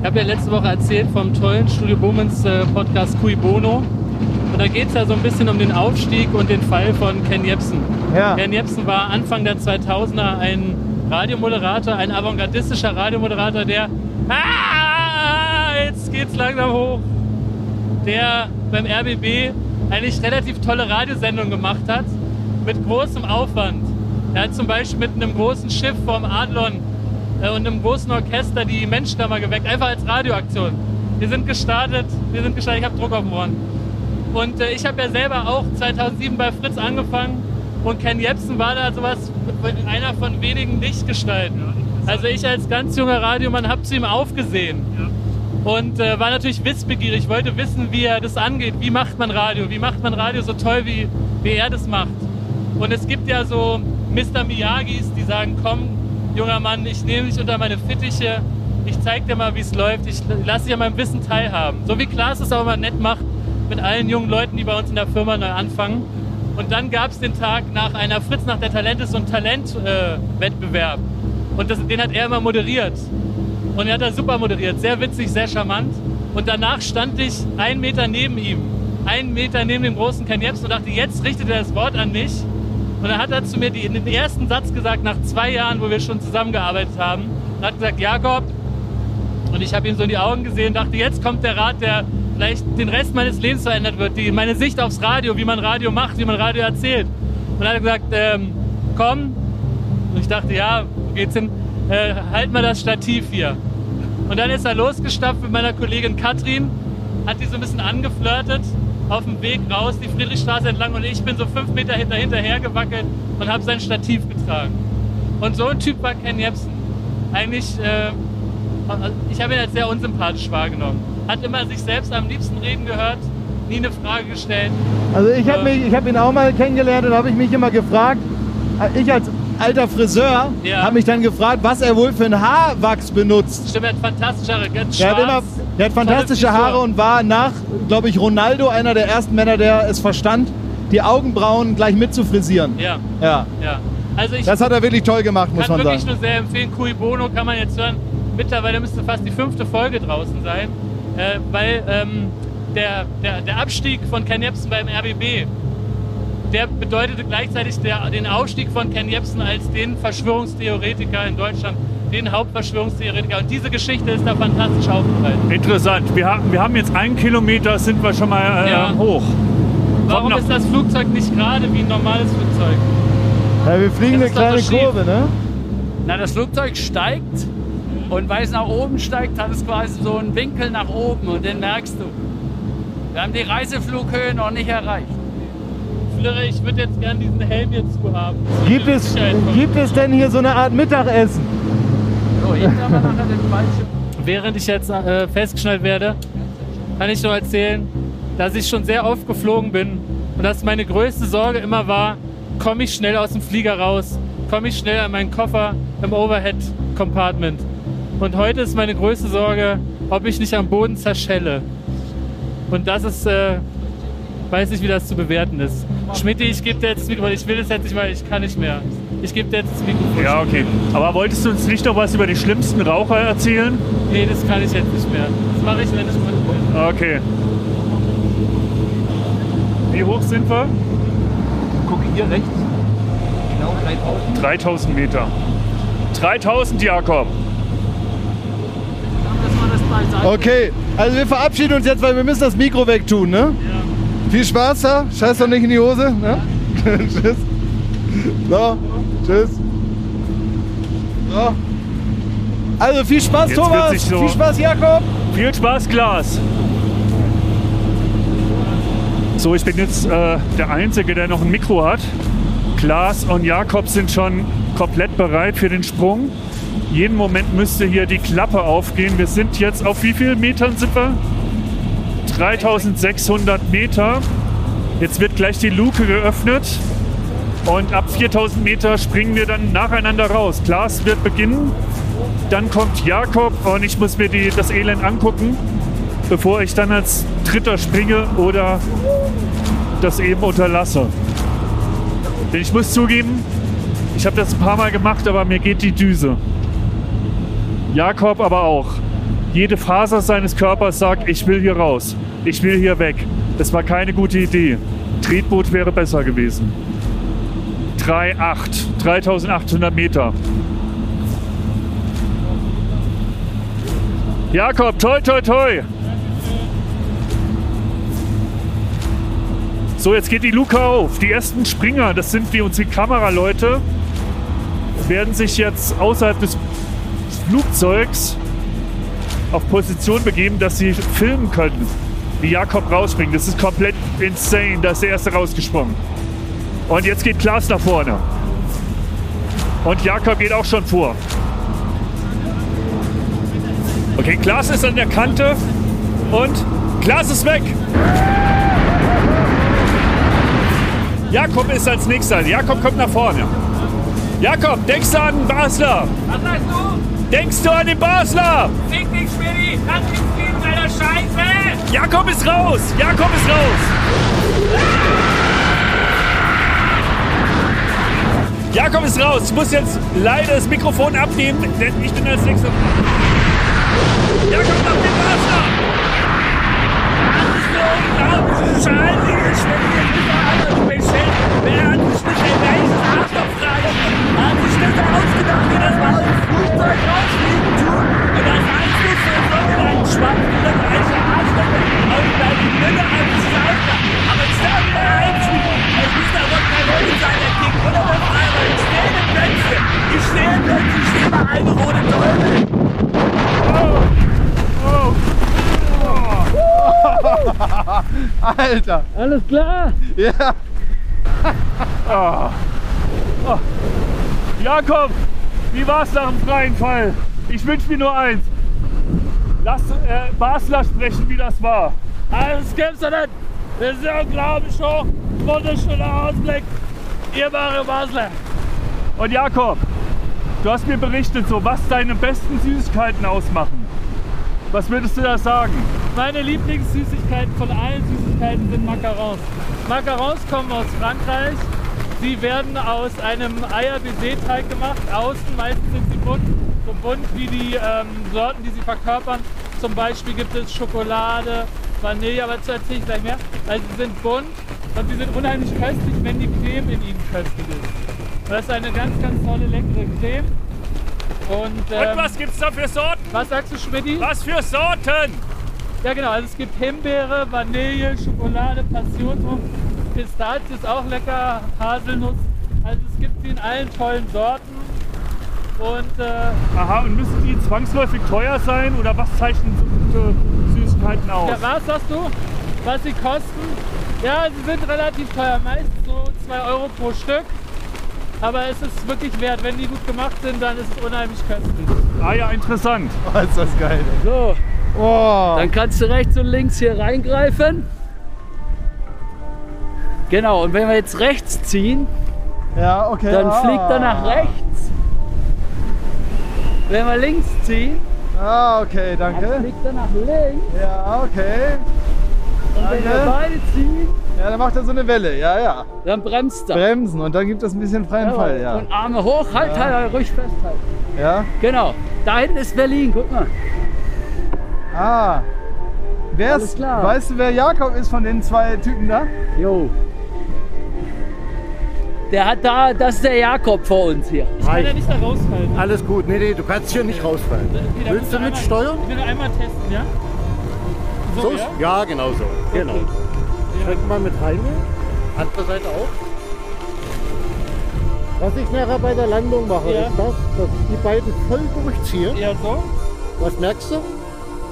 [SPEAKER 5] Ich habe ja letzte Woche erzählt vom tollen Studio Bummens äh, Podcast Cui Bono. Und da geht es ja so ein bisschen um den Aufstieg und den Fall von Ken Jebsen.
[SPEAKER 2] Ja.
[SPEAKER 5] Ken Jebsen war Anfang der 2000er ein Radiomoderator, ein avantgardistischer Radiomoderator, der ah, jetzt geht's langsam hoch, der beim RBB eigentlich relativ tolle Radiosendungen gemacht hat, mit großem Aufwand. Er hat zum Beispiel mit einem großen Schiff vom Adlon äh, und einem großen Orchester die Menschen da mal geweckt, einfach als Radioaktion. Wir sind gestartet, wir sind gestartet, ich habe Druck auf dem Ohren. Und äh, ich habe ja selber auch 2007 bei Fritz angefangen und Ken Jebsen war da sowas, einer von wenigen Lichtgestalten. Also ich als ganz junger Radiomann habe zu ihm aufgesehen und äh, war natürlich wissbegierig, wollte wissen, wie er das angeht. Wie macht man Radio? Wie macht man Radio so toll, wie, wie er das macht? Und es gibt ja so Mr. Miyagis, die sagen, komm, junger Mann, ich nehme dich unter meine Fittiche, ich zeig dir mal, wie es läuft, ich lasse dich an meinem Wissen teilhaben. So wie Klaas es auch immer nett macht mit allen jungen Leuten, die bei uns in der Firma neu anfangen. Und dann gab es den Tag nach einer Fritz nach der Talent ist so ein Talentwettbewerb. Äh, und das, den hat er immer moderiert. Und er hat das super moderiert. Sehr witzig, sehr charmant. Und danach stand ich einen Meter neben ihm. Einen Meter neben dem großen Ken Jebsen und dachte, jetzt richtet er das Wort an mich. Und dann hat er zu mir die, den ersten Satz gesagt, nach zwei Jahren, wo wir schon zusammengearbeitet haben. Er hat gesagt, Jakob, und ich habe ihm so in die Augen gesehen dachte, jetzt kommt der Rat, der vielleicht den Rest meines Lebens verändert wird. Die, meine Sicht aufs Radio, wie man Radio macht, wie man Radio erzählt. Und dann hat er gesagt, ähm, komm. Und ich dachte, ja, wo geht's hin? Äh, halt mal das Stativ hier. Und dann ist er losgestapft mit meiner Kollegin Katrin, hat die so ein bisschen angeflirtet auf dem Weg raus, die Friedrichstraße entlang und ich bin so fünf Meter hinter, hinterher gewackelt und habe sein Stativ getragen. Und so ein Typ war Ken Jebsen. Eigentlich, äh, ich habe ihn als sehr unsympathisch wahrgenommen. Hat immer sich selbst am liebsten reden gehört, nie eine Frage gestellt.
[SPEAKER 2] Also ich habe
[SPEAKER 5] Äh,
[SPEAKER 2] ich habe ihn auch mal kennengelernt und habe ich mich immer gefragt, äh, ich als alter Friseur
[SPEAKER 5] Ja.
[SPEAKER 2] habe mich dann gefragt, was er wohl für einen Haarwachs benutzt.
[SPEAKER 5] Stimmt, er hat fantastische Haare, ganz
[SPEAKER 2] Der hat,
[SPEAKER 5] schwarz.
[SPEAKER 2] immer, der hat fantastische. Haare und war nach, glaube ich, Ronaldo einer der ersten Männer, der es verstand, die Augenbrauen gleich mit zu frisieren.
[SPEAKER 5] Ja,
[SPEAKER 2] Ja.
[SPEAKER 5] ja. Also ich
[SPEAKER 2] Das hat er wirklich toll gemacht, muss
[SPEAKER 5] kann
[SPEAKER 2] man
[SPEAKER 5] wirklich
[SPEAKER 2] sagen.
[SPEAKER 5] nur sehr empfehlen. Cui Bono kann man jetzt hören. Mittlerweile müsste fast die fünfte Folge draußen sein, äh, weil ähm, der, der, der Abstieg von Ken Jebsen beim RBB, der bedeutete gleichzeitig der, den Aufstieg von Ken Jebsen als den Verschwörungstheoretiker in Deutschland, den Hauptverschwörungstheoretiker. Und diese Geschichte ist da fantastisch aufbereitet.
[SPEAKER 3] Interessant. Wir haben, wir haben jetzt einen Kilometer, sind wir schon mal äh,
[SPEAKER 5] Ja.
[SPEAKER 3] hoch.
[SPEAKER 5] Warum ist das Flugzeug nicht gerade wie ein normales Flugzeug?
[SPEAKER 2] Ja, wir fliegen
[SPEAKER 5] Das
[SPEAKER 2] eine kleine. Kurve, ne?
[SPEAKER 13] Na, das Flugzeug steigt und weil es nach oben steigt, hat es quasi so einen Winkel nach oben und den merkst du. Wir haben die Reiseflughöhe noch nicht erreicht.
[SPEAKER 5] Flirre, ich würde jetzt gern diesen Helm hier zu haben.
[SPEAKER 2] Gibt es, gibt es denn hier so eine Art Mittagessen?
[SPEAKER 13] So, hinten haben wir nachher den Fallschirm.
[SPEAKER 5] Während ich jetzt äh, festgeschnallt werde, kann ich nur erzählen, dass ich schon sehr oft geflogen bin und dass meine größte Sorge immer war, komme ich schnell aus dem Flieger raus, komme ich schnell an meinen Koffer im Overhead-Compartment. Und heute ist meine größte Sorge, ob ich nicht am Boden zerschelle. Und das ist, äh, weiß nicht, wie das zu bewerten ist. Schmidt, ich gebe dir jetzt das Mikrofon. Ich will das jetzt nicht mehr, ich kann nicht mehr. Ich gebe dir jetzt das Mikrofon.
[SPEAKER 3] Ja, okay. Aber wolltest du uns nicht noch was über die schlimmsten Raucher erzählen?
[SPEAKER 5] Nee, das kann ich jetzt nicht mehr. Das mache ich, wenn ich bin.
[SPEAKER 3] Okay. Wie hoch sind wir?
[SPEAKER 14] Gucke hier rechts. Genau 3000.
[SPEAKER 3] 3000 Meter. 3000, Jakob.
[SPEAKER 2] Okay, also wir verabschieden uns jetzt, weil wir müssen das Mikro wegtun, ne? Ja. Viel Spaß da, scheiß doch nicht in die Hose, ne? tschüss. So, tschüss. So. Also viel Spaß,
[SPEAKER 3] Jetzt
[SPEAKER 2] Thomas.
[SPEAKER 3] so-
[SPEAKER 2] Viel Spaß, Jakob.
[SPEAKER 3] Viel Spaß, Klaas. So, ich bin jetzt äh, der Einzige, der noch ein Mikro hat. Klaas und Jakob sind schon komplett bereit für den Sprung. Jeden Moment müsste hier die Klappe aufgehen. Wir sind jetzt auf wie vielen Metern sind wir? 3600 Meter. Jetzt wird gleich die Luke geöffnet. Und ab 4000 Meter springen wir dann nacheinander raus. Klaas wird beginnen. Dann kommt Jakob und ich muss mir die, das Elend angucken, bevor ich dann als Dritter springe oder das eben unterlasse. Denn ich muss zugeben, ich habe das ein paar Mal gemacht, aber mir geht die Düse. Jakob aber auch. Jede Faser seines Körpers sagt, ich will hier raus. Ich will hier weg. Das war keine gute Idee. Tretboot wäre besser gewesen. 3,8. 3800 Meter. Jakob, toi, toi, toi. So, jetzt geht die Luke auf. Die ersten Springer, das sind wie unsere Kameraleute, werden sich jetzt außerhalb des Flugzeugs auf Position begeben, dass sie filmen können, wie Jakob rausspringt. Das ist komplett insane. Da ist der erste rausgesprungen. Und jetzt geht Klaas nach vorne. Und Jakob geht auch schon vor. Okay, Klaas ist an der Kante und Klaas ist weg. Jakob ist als nächster. Jakob kommt nach vorne. Jakob, denkst du an Basler?
[SPEAKER 8] Was sagst du?
[SPEAKER 3] Denkst du an den Basler?
[SPEAKER 8] Fick dich, Schmidti! Lass mich fliegen, Alter Scheiße!
[SPEAKER 3] Jakob ist raus! Jakob ist raus!
[SPEAKER 8] Jakob ist raus. Ich muss jetzt leider das Mikrofon abnehmen, denn ich bin als nächster. Jakob, mach den Wasser! Das ist so unglaublich. Das Ding. Ich will jetzt anders beschälen. Wer hat sich nicht erreicht? Arschlochfrage. Hat sich das ausgedacht, wie das dem Flugzeug rausfliegen tut? Und das Einfluss für sogenannten die das reiche Arschlöcher aus deinem Mülle an sich ausmacht. Aber ich sag mir eins, es ist aber kein Hund sein, der King oder der Freier. Ich stehe in Plätze. Ich stehe in Plätze. Ich stehe bei eine rote Teufel.
[SPEAKER 2] Alter.
[SPEAKER 13] Alles klar?
[SPEAKER 2] Ja.
[SPEAKER 3] Ah. Ah. Jakob, wie war's nach dem freien Fall? Ich wünsche mir nur eins. Lass äh, Basler sprechen, wie das war.
[SPEAKER 13] Das gibt's doch nicht. Das ist ja unglaublich hoch. Wunderschöner Ausblick. Ihr Mario Basler.
[SPEAKER 3] Und Jakob, du hast mir berichtet, so was deine besten Süßigkeiten ausmachen. Was würdest du da sagen?
[SPEAKER 5] Meine Lieblingssüßigkeiten von allen Süßigkeiten sind Macarons. Macarons kommen aus Frankreich. Sie werden aus einem Eier-Baiser-Teig gemacht. Außen meistens sind sie bunt, so bunt wie die ähm, Sorten, die sie verkörpern. Zum Beispiel gibt es Schokolade, Vanille, aber dazu erzähle ich gleich mehr. Also sie sind bunt und sie sind unheimlich köstlich, wenn die Creme in ihnen köstlich ist. Das ist eine ganz, ganz tolle, leckere Creme. Und, ähm,
[SPEAKER 8] Und was gibt's da für Sorten?
[SPEAKER 5] Was sagst du, Schmidti?
[SPEAKER 8] Was für Sorten?
[SPEAKER 5] Ja genau, also es gibt Himbeere, Vanille, Schokolade, Passionsfrucht, Pistazie ist auch lecker, Haselnuss. Also es gibt sie in allen tollen Sorten. Und äh,
[SPEAKER 3] Aha, und müssen die zwangsläufig teuer sein oder was zeichnen so gute Süßigkeiten aus?
[SPEAKER 5] ja, was sagst du? Was sie kosten? Ja, sie sind relativ teuer, meist so 2 Euro pro Stück. Aber es ist wirklich wert, wenn die gut gemacht sind, dann ist es unheimlich köstlich.
[SPEAKER 3] Ah ja, interessant.
[SPEAKER 2] Oh, ist das geil.
[SPEAKER 13] So,
[SPEAKER 2] Oh.
[SPEAKER 13] dann kannst du rechts und links hier reingreifen. Genau, und wenn wir jetzt rechts ziehen,
[SPEAKER 2] Ja, okay.
[SPEAKER 13] dann
[SPEAKER 2] ah.
[SPEAKER 13] fliegt er nach rechts. Wenn wir links ziehen,
[SPEAKER 2] Ah, okay,
[SPEAKER 13] dann
[SPEAKER 2] danke.
[SPEAKER 13] fliegt er nach links.
[SPEAKER 2] Ja, okay.
[SPEAKER 13] Und wenn wir
[SPEAKER 2] Danke.
[SPEAKER 13] beide ziehen,
[SPEAKER 2] Ja, dann macht er so eine Welle. Ja, ja.
[SPEAKER 13] dann bremst er.
[SPEAKER 2] Bremsen und dann gibt es ein bisschen freien
[SPEAKER 13] Ja,
[SPEAKER 2] Fall. Ja.
[SPEAKER 13] Und Arme hoch, halt,
[SPEAKER 2] Ja.
[SPEAKER 13] halt, ruhig festhalten.
[SPEAKER 2] ja.
[SPEAKER 13] Genau, da hinten ist Berlin, guck mal.
[SPEAKER 2] Ah. Wer ist,
[SPEAKER 13] klar.
[SPEAKER 2] weißt du, wer Jakob ist von den zwei Typen da?
[SPEAKER 13] Jo. Der hat da, das ist der Jakob vor uns hier.
[SPEAKER 5] Ich kann ja nicht da rausfallen.
[SPEAKER 11] Alles gut, nee, nee, du kannst hier nicht rausfallen.
[SPEAKER 5] Okay, da
[SPEAKER 11] Willst
[SPEAKER 5] musst
[SPEAKER 11] du
[SPEAKER 5] einmal-
[SPEAKER 11] mitsteuern?
[SPEAKER 5] Ich will einmal testen, ja? So, ja?
[SPEAKER 11] Ja, genau so. Genau. Schreck mal mit rein. Andere Seite auch. Was ich nachher bei der Landung mache,
[SPEAKER 5] Ja.
[SPEAKER 11] ist das, dass ich die beiden voll durchziehe.
[SPEAKER 5] Ja, so.
[SPEAKER 11] Was merkst du?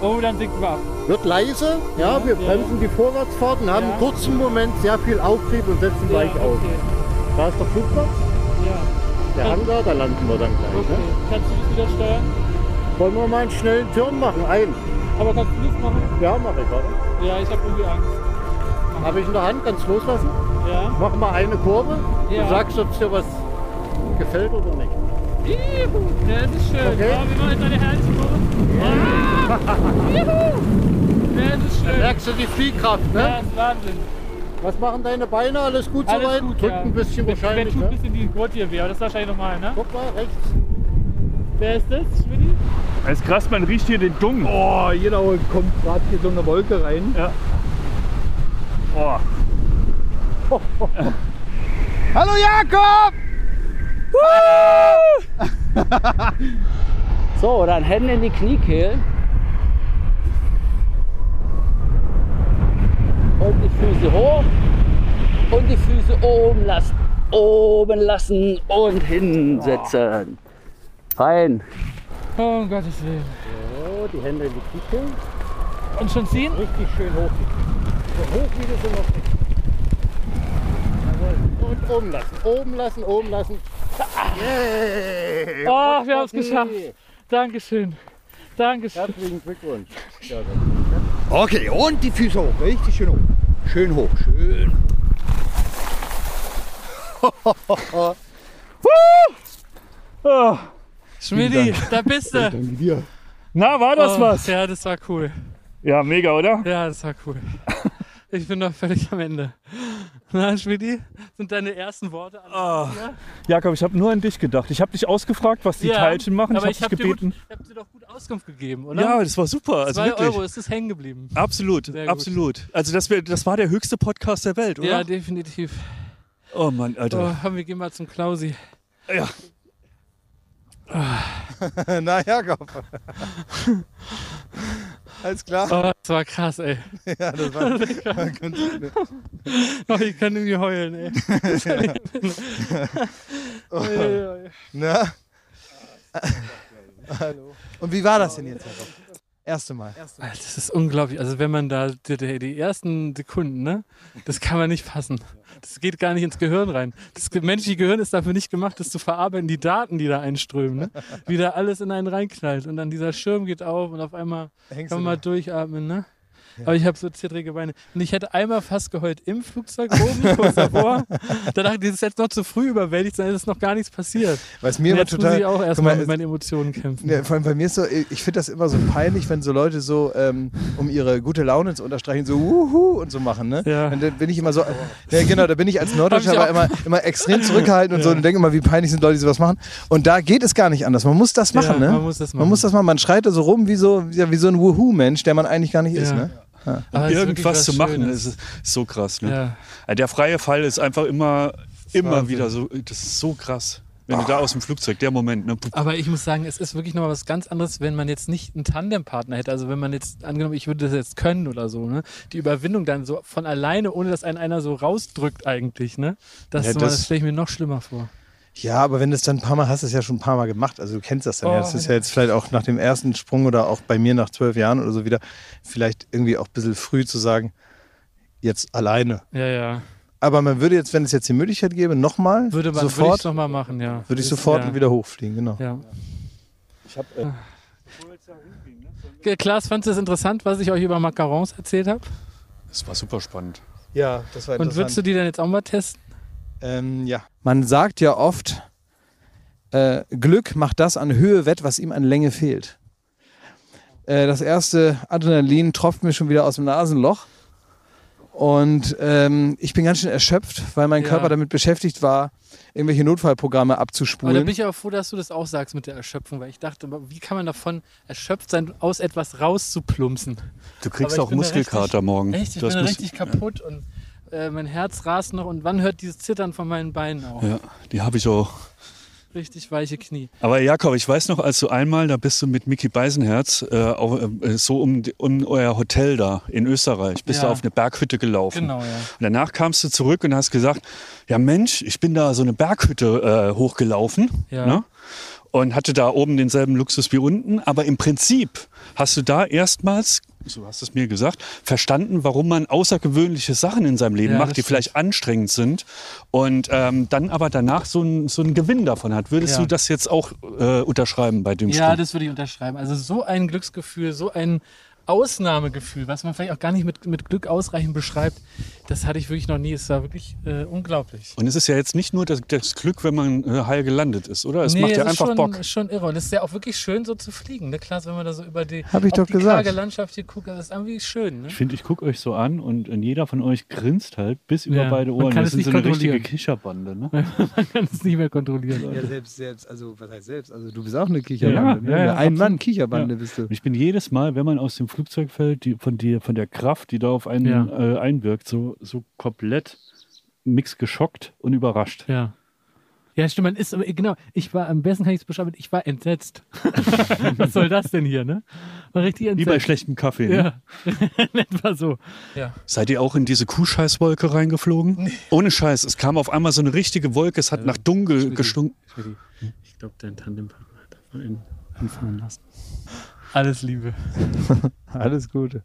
[SPEAKER 5] Oh, dann sinken wir ab.
[SPEAKER 11] Wird leise, ja, wir
[SPEAKER 5] ja.
[SPEAKER 11] bremsen die Vorwärtsfahrt und haben
[SPEAKER 5] Ja.
[SPEAKER 11] einen kurzen Moment sehr viel Auftrieb und setzen
[SPEAKER 5] Ja,
[SPEAKER 11] gleich auf. Da ist der Flugplatz,
[SPEAKER 5] Ja.
[SPEAKER 11] der
[SPEAKER 5] Ja.
[SPEAKER 11] Hangar, da landen wir dann gleich.
[SPEAKER 5] Okay.
[SPEAKER 11] Ne?
[SPEAKER 5] Kannst du das wieder steuern?
[SPEAKER 11] Wollen wir mal einen schnellen Turn machen? Ein.
[SPEAKER 5] Aber kannst du das machen?
[SPEAKER 11] Ja, mach ich, oder?
[SPEAKER 5] Ja, ich habe irgendwie Angst.
[SPEAKER 11] Habe ich in der Hand, kannst loslassen?
[SPEAKER 5] Ja.
[SPEAKER 11] Mach mal eine Kurve.
[SPEAKER 5] Ja.
[SPEAKER 11] Du sagst, ob es dir was gefällt oder nicht.
[SPEAKER 5] Juhu. Ja, das ist schön.
[SPEAKER 11] Okay.
[SPEAKER 5] Ja, wir machen jetzt eine herrliche Kurve. Ah. Juhu. Ja, das ist
[SPEAKER 11] Da
[SPEAKER 5] schön.
[SPEAKER 11] merkst du die Fliehkraft, ne?
[SPEAKER 5] Ja, das ist Wahnsinn.
[SPEAKER 11] Was machen deine Beine? Alles gut
[SPEAKER 5] Alles
[SPEAKER 11] soweit?
[SPEAKER 5] gut,
[SPEAKER 11] Drückt
[SPEAKER 5] ja.
[SPEAKER 11] ein bisschen
[SPEAKER 5] Wenn-
[SPEAKER 11] wahrscheinlich,
[SPEAKER 5] Wenn tut ein
[SPEAKER 11] ne?
[SPEAKER 5] bisschen die Gurtje weh, aber das ist wahrscheinlich normal, ne?
[SPEAKER 11] Guck mal, rechts.
[SPEAKER 5] Wer ist das, Schmidti?
[SPEAKER 3] Es ist krass, man riecht hier den Dung.
[SPEAKER 14] Oh, genau, kommt gerade hier so eine Wolke rein.
[SPEAKER 3] Ja. Oh.
[SPEAKER 2] Hallo Jakob!
[SPEAKER 13] So, dann Hände in die Kniekehlen. Und die Füße hoch. Und die Füße oben lassen. Oben lassen und hinsetzen. Fein.
[SPEAKER 5] Oh, um Gottes Willen.
[SPEAKER 11] So, die Hände in die Kniekehlen.
[SPEAKER 5] Und schon ziehen?
[SPEAKER 11] Richtig schön hoch. So hoch wie du so noch. Jawohl. Und oben lassen, oben lassen, oben lassen. Yeah.
[SPEAKER 5] Oh, wir haben es geschafft. Dankeschön. Dankeschön.
[SPEAKER 11] Herzlichen Glückwunsch.
[SPEAKER 14] Okay, und die Füße hoch. Richtig schön hoch. Schön hoch. Schön.
[SPEAKER 3] Oh.
[SPEAKER 5] Schmidti, da bist du.
[SPEAKER 14] Danke dir.
[SPEAKER 3] Na, war das
[SPEAKER 5] Oh,
[SPEAKER 3] was?
[SPEAKER 5] Ja, das war cool.
[SPEAKER 3] Ja, mega, oder?
[SPEAKER 5] Ja, das war cool. Ich bin noch völlig am Ende. Na, Schmidti, sind deine ersten Worte an
[SPEAKER 3] Ah.
[SPEAKER 5] ja?
[SPEAKER 3] Jakob, ich habe nur an dich gedacht. Ich habe dich ausgefragt, was die
[SPEAKER 5] Ja,
[SPEAKER 3] Teilchen machen.
[SPEAKER 5] Aber
[SPEAKER 3] ich habe
[SPEAKER 5] habe
[SPEAKER 3] dich
[SPEAKER 5] dir, gut-
[SPEAKER 3] gebeten.
[SPEAKER 5] ich hab dir doch gut Auskunft gegeben, oder?
[SPEAKER 3] Ja, das war super. Also
[SPEAKER 5] Zwei
[SPEAKER 3] wirklich.
[SPEAKER 5] Euro ist es hängen geblieben.
[SPEAKER 3] Absolut,
[SPEAKER 5] Sehr gut.
[SPEAKER 3] absolut. Also das, wär, das war der höchste Podcast der Welt, oder?
[SPEAKER 5] Ja, definitiv.
[SPEAKER 3] oh Mann, Alter.
[SPEAKER 5] Oh, komm, wir gehen mal zum Klausi.
[SPEAKER 3] Ja.
[SPEAKER 2] Na, Jakob. Alles klar?
[SPEAKER 5] Oh, das war krass, ey.
[SPEAKER 2] Ja, das war, war ganz gut.
[SPEAKER 5] Oh, ich kann irgendwie heulen, ey.
[SPEAKER 2] Oh. Na? Hallo. Und wie war das denn jetzt, Jakob? Erste Mal.
[SPEAKER 5] Das ist unglaublich. Also wenn man da die, die, die ersten Sekunden, ne, das kann man nicht fassen. Das geht gar nicht ins Gehirn rein. Das menschliche Gehirn ist dafür nicht gemacht, das zu verarbeiten, die Daten, die da einströmen, ne? Wie da alles in einen reinknallt. Und dann dieser Schirm geht auf und auf einmal
[SPEAKER 2] Hängst
[SPEAKER 5] kann man mal durchatmen, ne? Aber ich habe so zittrige Beine. Und ich hätte einmal fast geheult im Flugzeug oben, kurz davor. Da dachte ich, das ist jetzt noch zu früh überwältigt, dann ist noch gar nichts passiert.
[SPEAKER 2] Was mir
[SPEAKER 5] jetzt
[SPEAKER 2] total-
[SPEAKER 5] muss ich auch erstmal
[SPEAKER 2] mal,
[SPEAKER 5] mit meinen Emotionen kämpfen.
[SPEAKER 2] Ja, vor allem bei mir ist so, ich finde das immer so peinlich, wenn so Leute so, ähm, um ihre gute Laune zu unterstreichen, so wuhu und so machen, ne?
[SPEAKER 5] Ja.
[SPEAKER 2] Und dann bin ich immer so, ja genau, da bin ich als Norddeutscher aber immer, immer extrem zurückhaltend und so
[SPEAKER 5] Ja.
[SPEAKER 2] und denke immer, wie peinlich sind Leute, die sowas machen. Und da geht es gar nicht anders. Man muss das
[SPEAKER 5] Ja,
[SPEAKER 2] machen, ne?
[SPEAKER 5] man muss das
[SPEAKER 2] Man
[SPEAKER 5] machen.
[SPEAKER 2] muss das machen. Man schreit da so rum wie so, ja, wie so ein Wuhu-Mensch, der man eigentlich gar nicht ist,
[SPEAKER 5] Ja.
[SPEAKER 2] ne? Ja.
[SPEAKER 5] Wirklich
[SPEAKER 3] Irgendwas
[SPEAKER 5] was
[SPEAKER 3] zu machen,
[SPEAKER 5] Schönes.
[SPEAKER 3] ist so krass. Ne?
[SPEAKER 5] Ja.
[SPEAKER 3] Ja, Der freie Fall ist einfach immer, immer
[SPEAKER 5] Wahnsinn.
[SPEAKER 3] wieder so, das ist so krass. Wenn du da aus dem Flugzeug, der Moment, ne?
[SPEAKER 5] Aber ich muss sagen, es ist wirklich nochmal was ganz anderes, wenn man jetzt nicht einen Tandempartner hätte. Also wenn man jetzt, angenommen, ich würde das jetzt können oder so, ne? Die Überwindung dann so von alleine, ohne dass einen einer so rausdrückt eigentlich, ne? Das,
[SPEAKER 2] Ja, das-
[SPEAKER 5] das stelle ich mir noch schlimmer vor.
[SPEAKER 2] Ja, aber wenn du es dann ein paar Mal hast, ist ja schon ein paar Mal gemacht. Also du kennst das dann
[SPEAKER 5] Oh,
[SPEAKER 2] ja. Das ist ja jetzt vielleicht auch nach dem ersten Sprung oder auch bei mir nach zwölf Jahren oder so wieder vielleicht irgendwie auch ein bisschen früh zu sagen, jetzt alleine.
[SPEAKER 5] Ja, ja.
[SPEAKER 2] Aber man würde jetzt, wenn es jetzt die Möglichkeit gäbe, nochmal
[SPEAKER 5] Würde man
[SPEAKER 2] sofort,
[SPEAKER 5] würde ich nochmal machen, ja.
[SPEAKER 2] würde ich sofort
[SPEAKER 5] ja.
[SPEAKER 2] wieder hochfliegen, genau.
[SPEAKER 5] Ja.
[SPEAKER 3] Ich hab,
[SPEAKER 5] äh, Klaas, fandest du es interessant, was ich euch über Macarons erzählt habe?
[SPEAKER 3] Das war super spannend.
[SPEAKER 2] Ja, das war
[SPEAKER 5] Und würdest du die dann jetzt auch mal testen?
[SPEAKER 2] Ähm, ja. Man sagt ja oft, äh, Glück macht das an Höhe wett, was ihm an Länge fehlt. Äh, das erste Adrenalin tropft mir schon wieder aus dem Nasenloch. Und ähm, ich bin ganz schön erschöpft, weil mein
[SPEAKER 5] Ja.
[SPEAKER 2] Körper damit beschäftigt war, irgendwelche Notfallprogramme
[SPEAKER 5] Aber da
[SPEAKER 2] abzuspulen.
[SPEAKER 5] bin ich aber froh, dass du das auch sagst mit der Erschöpfung, weil ich dachte, aber wie kann man davon erschöpft sein, aus etwas rauszuplumpsen?
[SPEAKER 3] Du kriegst auch Muskelkater
[SPEAKER 5] richtig,
[SPEAKER 3] morgen.
[SPEAKER 5] Echt, ich
[SPEAKER 3] Du
[SPEAKER 5] bin richtig kaputt und äh, mein Herz rast noch. Und wann hört dieses Zittern von meinen Beinen auf?
[SPEAKER 3] Ja, die habe ich auch.
[SPEAKER 5] Richtig weiche Knie.
[SPEAKER 3] Aber Jakob, ich weiß noch, als du einmal, da bist du mit Mickey Beisenherz äh, auf, äh, so um, um euer Hotel da in Österreich, bist
[SPEAKER 5] Ja.
[SPEAKER 3] du auf eine Berghütte gelaufen.
[SPEAKER 5] Genau, ja.
[SPEAKER 3] Und danach kamst du zurück und hast gesagt, ja Mensch, ich bin da so eine Berghütte äh, hochgelaufen
[SPEAKER 5] Ja.
[SPEAKER 3] ne? und hatte da oben denselben Luxus wie unten. Aber im Prinzip hast du da erstmals, so hast du es mir gesagt, verstanden, warum man außergewöhnliche Sachen in seinem Leben
[SPEAKER 5] Ja,
[SPEAKER 3] macht, die vielleicht anstrengend sind und ähm, dann aber danach so einen so einen Gewinn davon hat. Würdest
[SPEAKER 5] Ja.
[SPEAKER 3] du das jetzt auch äh, unterschreiben bei dem
[SPEAKER 5] Ja,
[SPEAKER 3] Sprung?
[SPEAKER 5] das würde ich unterschreiben. Also so ein Glücksgefühl, so ein Ausnahmegefühl, was man vielleicht auch gar nicht mit, mit Glück ausreichend beschreibt, das hatte ich wirklich noch nie. Es war wirklich äh, unglaublich.
[SPEAKER 3] Und es ist ja jetzt nicht nur das, das Glück, wenn man äh, heil gelandet ist, oder? Es
[SPEAKER 5] Nee,
[SPEAKER 3] macht ja einfach
[SPEAKER 5] schon,
[SPEAKER 3] Bock.
[SPEAKER 5] ist schon irre. Und es ist ja auch wirklich schön, so zu fliegen. Ne? Klar, wenn man da so über die,
[SPEAKER 2] Hab ich doch
[SPEAKER 5] die
[SPEAKER 2] gesagt.
[SPEAKER 5] karge Landschaft hier guckt, das ist irgendwie schön. Ne?
[SPEAKER 3] Ich finde, ich gucke euch so an und, und jeder von euch grinst halt bis über
[SPEAKER 5] Ja,
[SPEAKER 3] beide
[SPEAKER 5] man
[SPEAKER 3] Ohren.
[SPEAKER 5] kann
[SPEAKER 3] Das
[SPEAKER 5] es
[SPEAKER 3] ist so eine richtige. Kicherbande. Ne?
[SPEAKER 5] man kann es nicht mehr kontrollieren.
[SPEAKER 2] Ja, selbst, selbst, also was heißt selbst? Also du bist auch eine
[SPEAKER 3] Ja,
[SPEAKER 2] Kicherbande.
[SPEAKER 3] ja,
[SPEAKER 2] ne?
[SPEAKER 3] ja,
[SPEAKER 2] Ein Mann. Kicherbande
[SPEAKER 3] Ja.
[SPEAKER 2] bist du.
[SPEAKER 3] Und Ich bin jedes Mal, wenn man aus dem Flugzeug fällt, die, von, dir, von der Kraft, die da auf einen
[SPEAKER 5] Ja.
[SPEAKER 3] äh, einwirkt, so, so komplett mix geschockt und überrascht.
[SPEAKER 5] Ja. Ja, stimmt, man ist, genau, ich war, am besten kann ich es beschreiben, ich war entsetzt. Was soll das denn hier, ne? War richtig entsetzt.
[SPEAKER 3] Wie bei schlechtem Kaffee. Ne?
[SPEAKER 5] Ja, in etwa so. Ja.
[SPEAKER 3] Seid ihr auch in diese Kuhscheißwolke reingeflogen? Ohne Scheiß. Es kam auf einmal so eine richtige Wolke. Es hat nach dunkel gestunken.
[SPEAKER 5] Ich glaube, dein Tandempartner hat davon anfangen lassen. Alles Liebe.
[SPEAKER 2] Alles Gute.